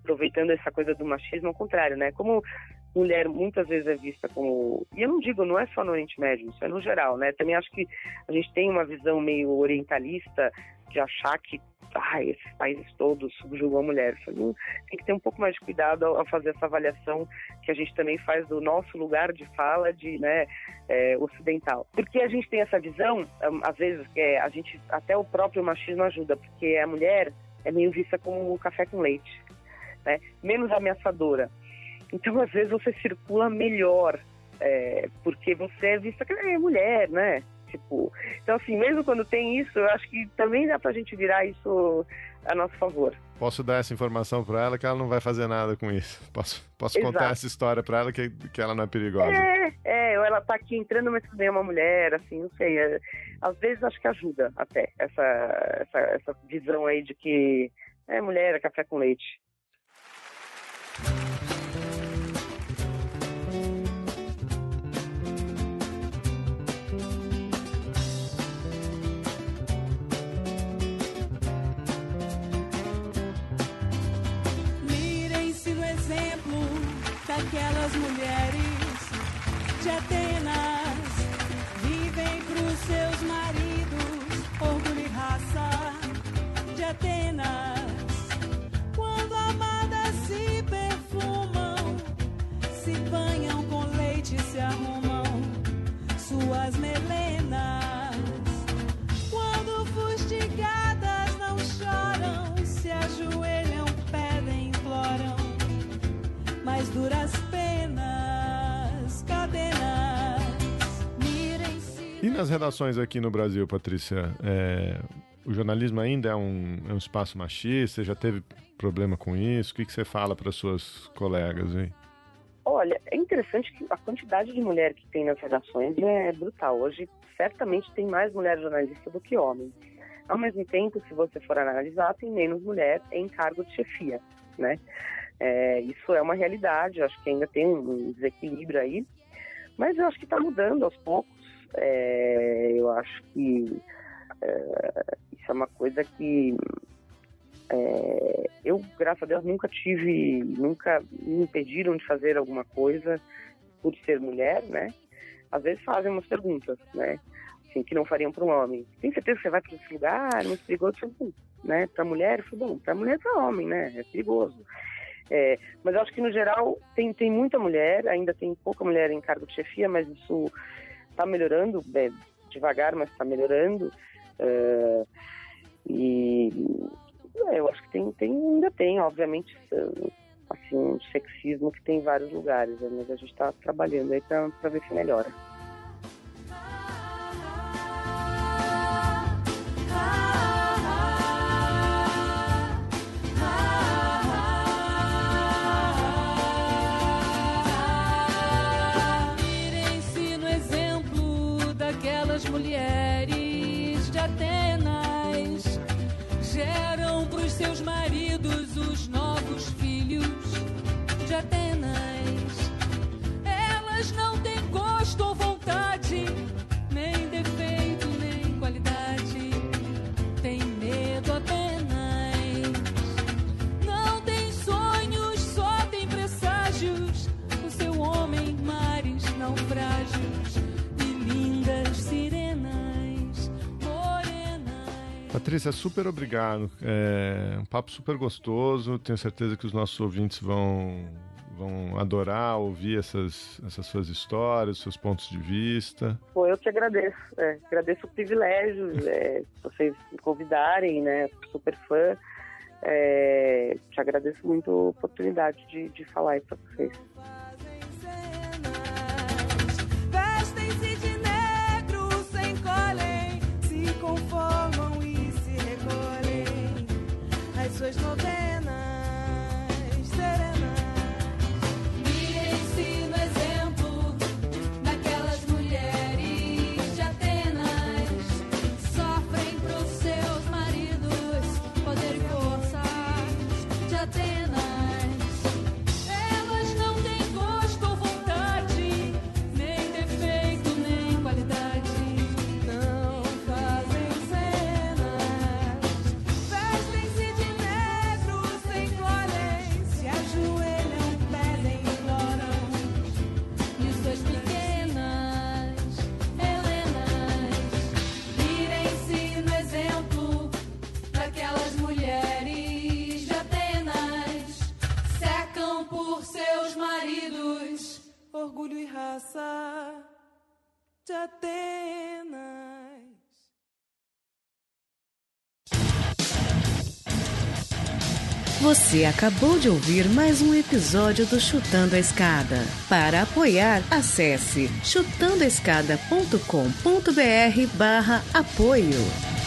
aproveitando essa coisa do machismo, ao contrário, né? Como mulher muitas vezes é vista como. E eu não digo, não é só no Oriente Médio, isso é no geral, né? Também acho que a gente tem uma visão meio orientalista de achar que ah, esses países todos subjugam a mulher. Não, tem que ter um pouco mais de cuidado ao, fazer essa avaliação que a gente também faz do nosso lugar de fala de né, é, ocidental. Porque a gente tem essa visão, às vezes, é, a gente até o próprio machismo ajuda, porque a mulher é meio vista como um café com leite, né? menos ameaçadora. Então, às vezes, você circula melhor, é, porque você é vista que é mulher, né? Tipo, então assim, mesmo quando tem isso, eu acho que também dá pra gente virar isso a nosso favor. Posso dar essa informação para ela que ela não vai fazer nada com isso. Posso, posso contar essa história para ela que, que ela não é perigosa. É, é, ou ela tá aqui entrando, mas também é uma mulher, assim, não sei. É, às vezes acho que ajuda até essa, essa, essa visão aí de que é mulher, é café com leite. Aquelas mulheres de Atenas vivem pros seus maridos, orgulho e raça de Atenas. Quando amadas se perfumam, se banham com leite e se arrumam suas melenas. Quando fustigadas mais duras penas, cadenas. Mirem-se. E nas redações aqui no Brasil, Patrícia, é, o jornalismo ainda é um, é um espaço machista? Você já teve problema com isso? O que, que você fala para suas colegas aí? Olha, é interessante que a quantidade de mulher que tem nas redações é brutal. Hoje, certamente, tem mais mulher jornalista do que homem. Ao mesmo tempo, se você for analisar, tem menos mulher em cargo de chefia, né? É, isso é uma realidade, acho que ainda tem um desequilíbrio aí, mas eu acho que está mudando aos poucos. É, eu acho que é, isso é uma coisa que é, eu, graças a Deus, nunca tive, nunca me impediram de fazer alguma coisa por ser mulher, né? Às vezes fazem umas perguntas, né? Assim, que não fariam para um homem. Tem certeza que você vai para esse lugar, muito perigoso? né? Para mulher, eu bom, para mulher para homem, né? É perigoso. É, mas eu acho que no geral tem, tem muita mulher, ainda tem pouca mulher em cargo de chefia, mas isso está melhorando, é, devagar, mas está melhorando. É, e é, eu acho que tem, tem, ainda tem, obviamente, assim, um sexismo que tem em vários lugares, né? mas a gente está trabalhando aí para ver se melhora. Daquelas mulheres de Atenas. Geram pros seus maridos os novos filhos de Atenas. Patrícia, super obrigado. É um papo super gostoso. Tenho certeza que os nossos ouvintes vão, vão adorar ouvir essas, essas suas histórias, seus pontos de vista. Pô, eu que agradeço. é, agradeço o privilégio é, vocês me convidarem, né? Super fã. É, te agradeço muito a oportunidade de, de falar isso para vocês. Fazem cenas, vestem-se de negro, se encolhem, se conformam suas novenas orgulho e raça de Atenas. Você acabou de ouvir mais um episódio do Chutando a Escada. Para apoiar, acesse chutandoaescada.com.br barra apoio.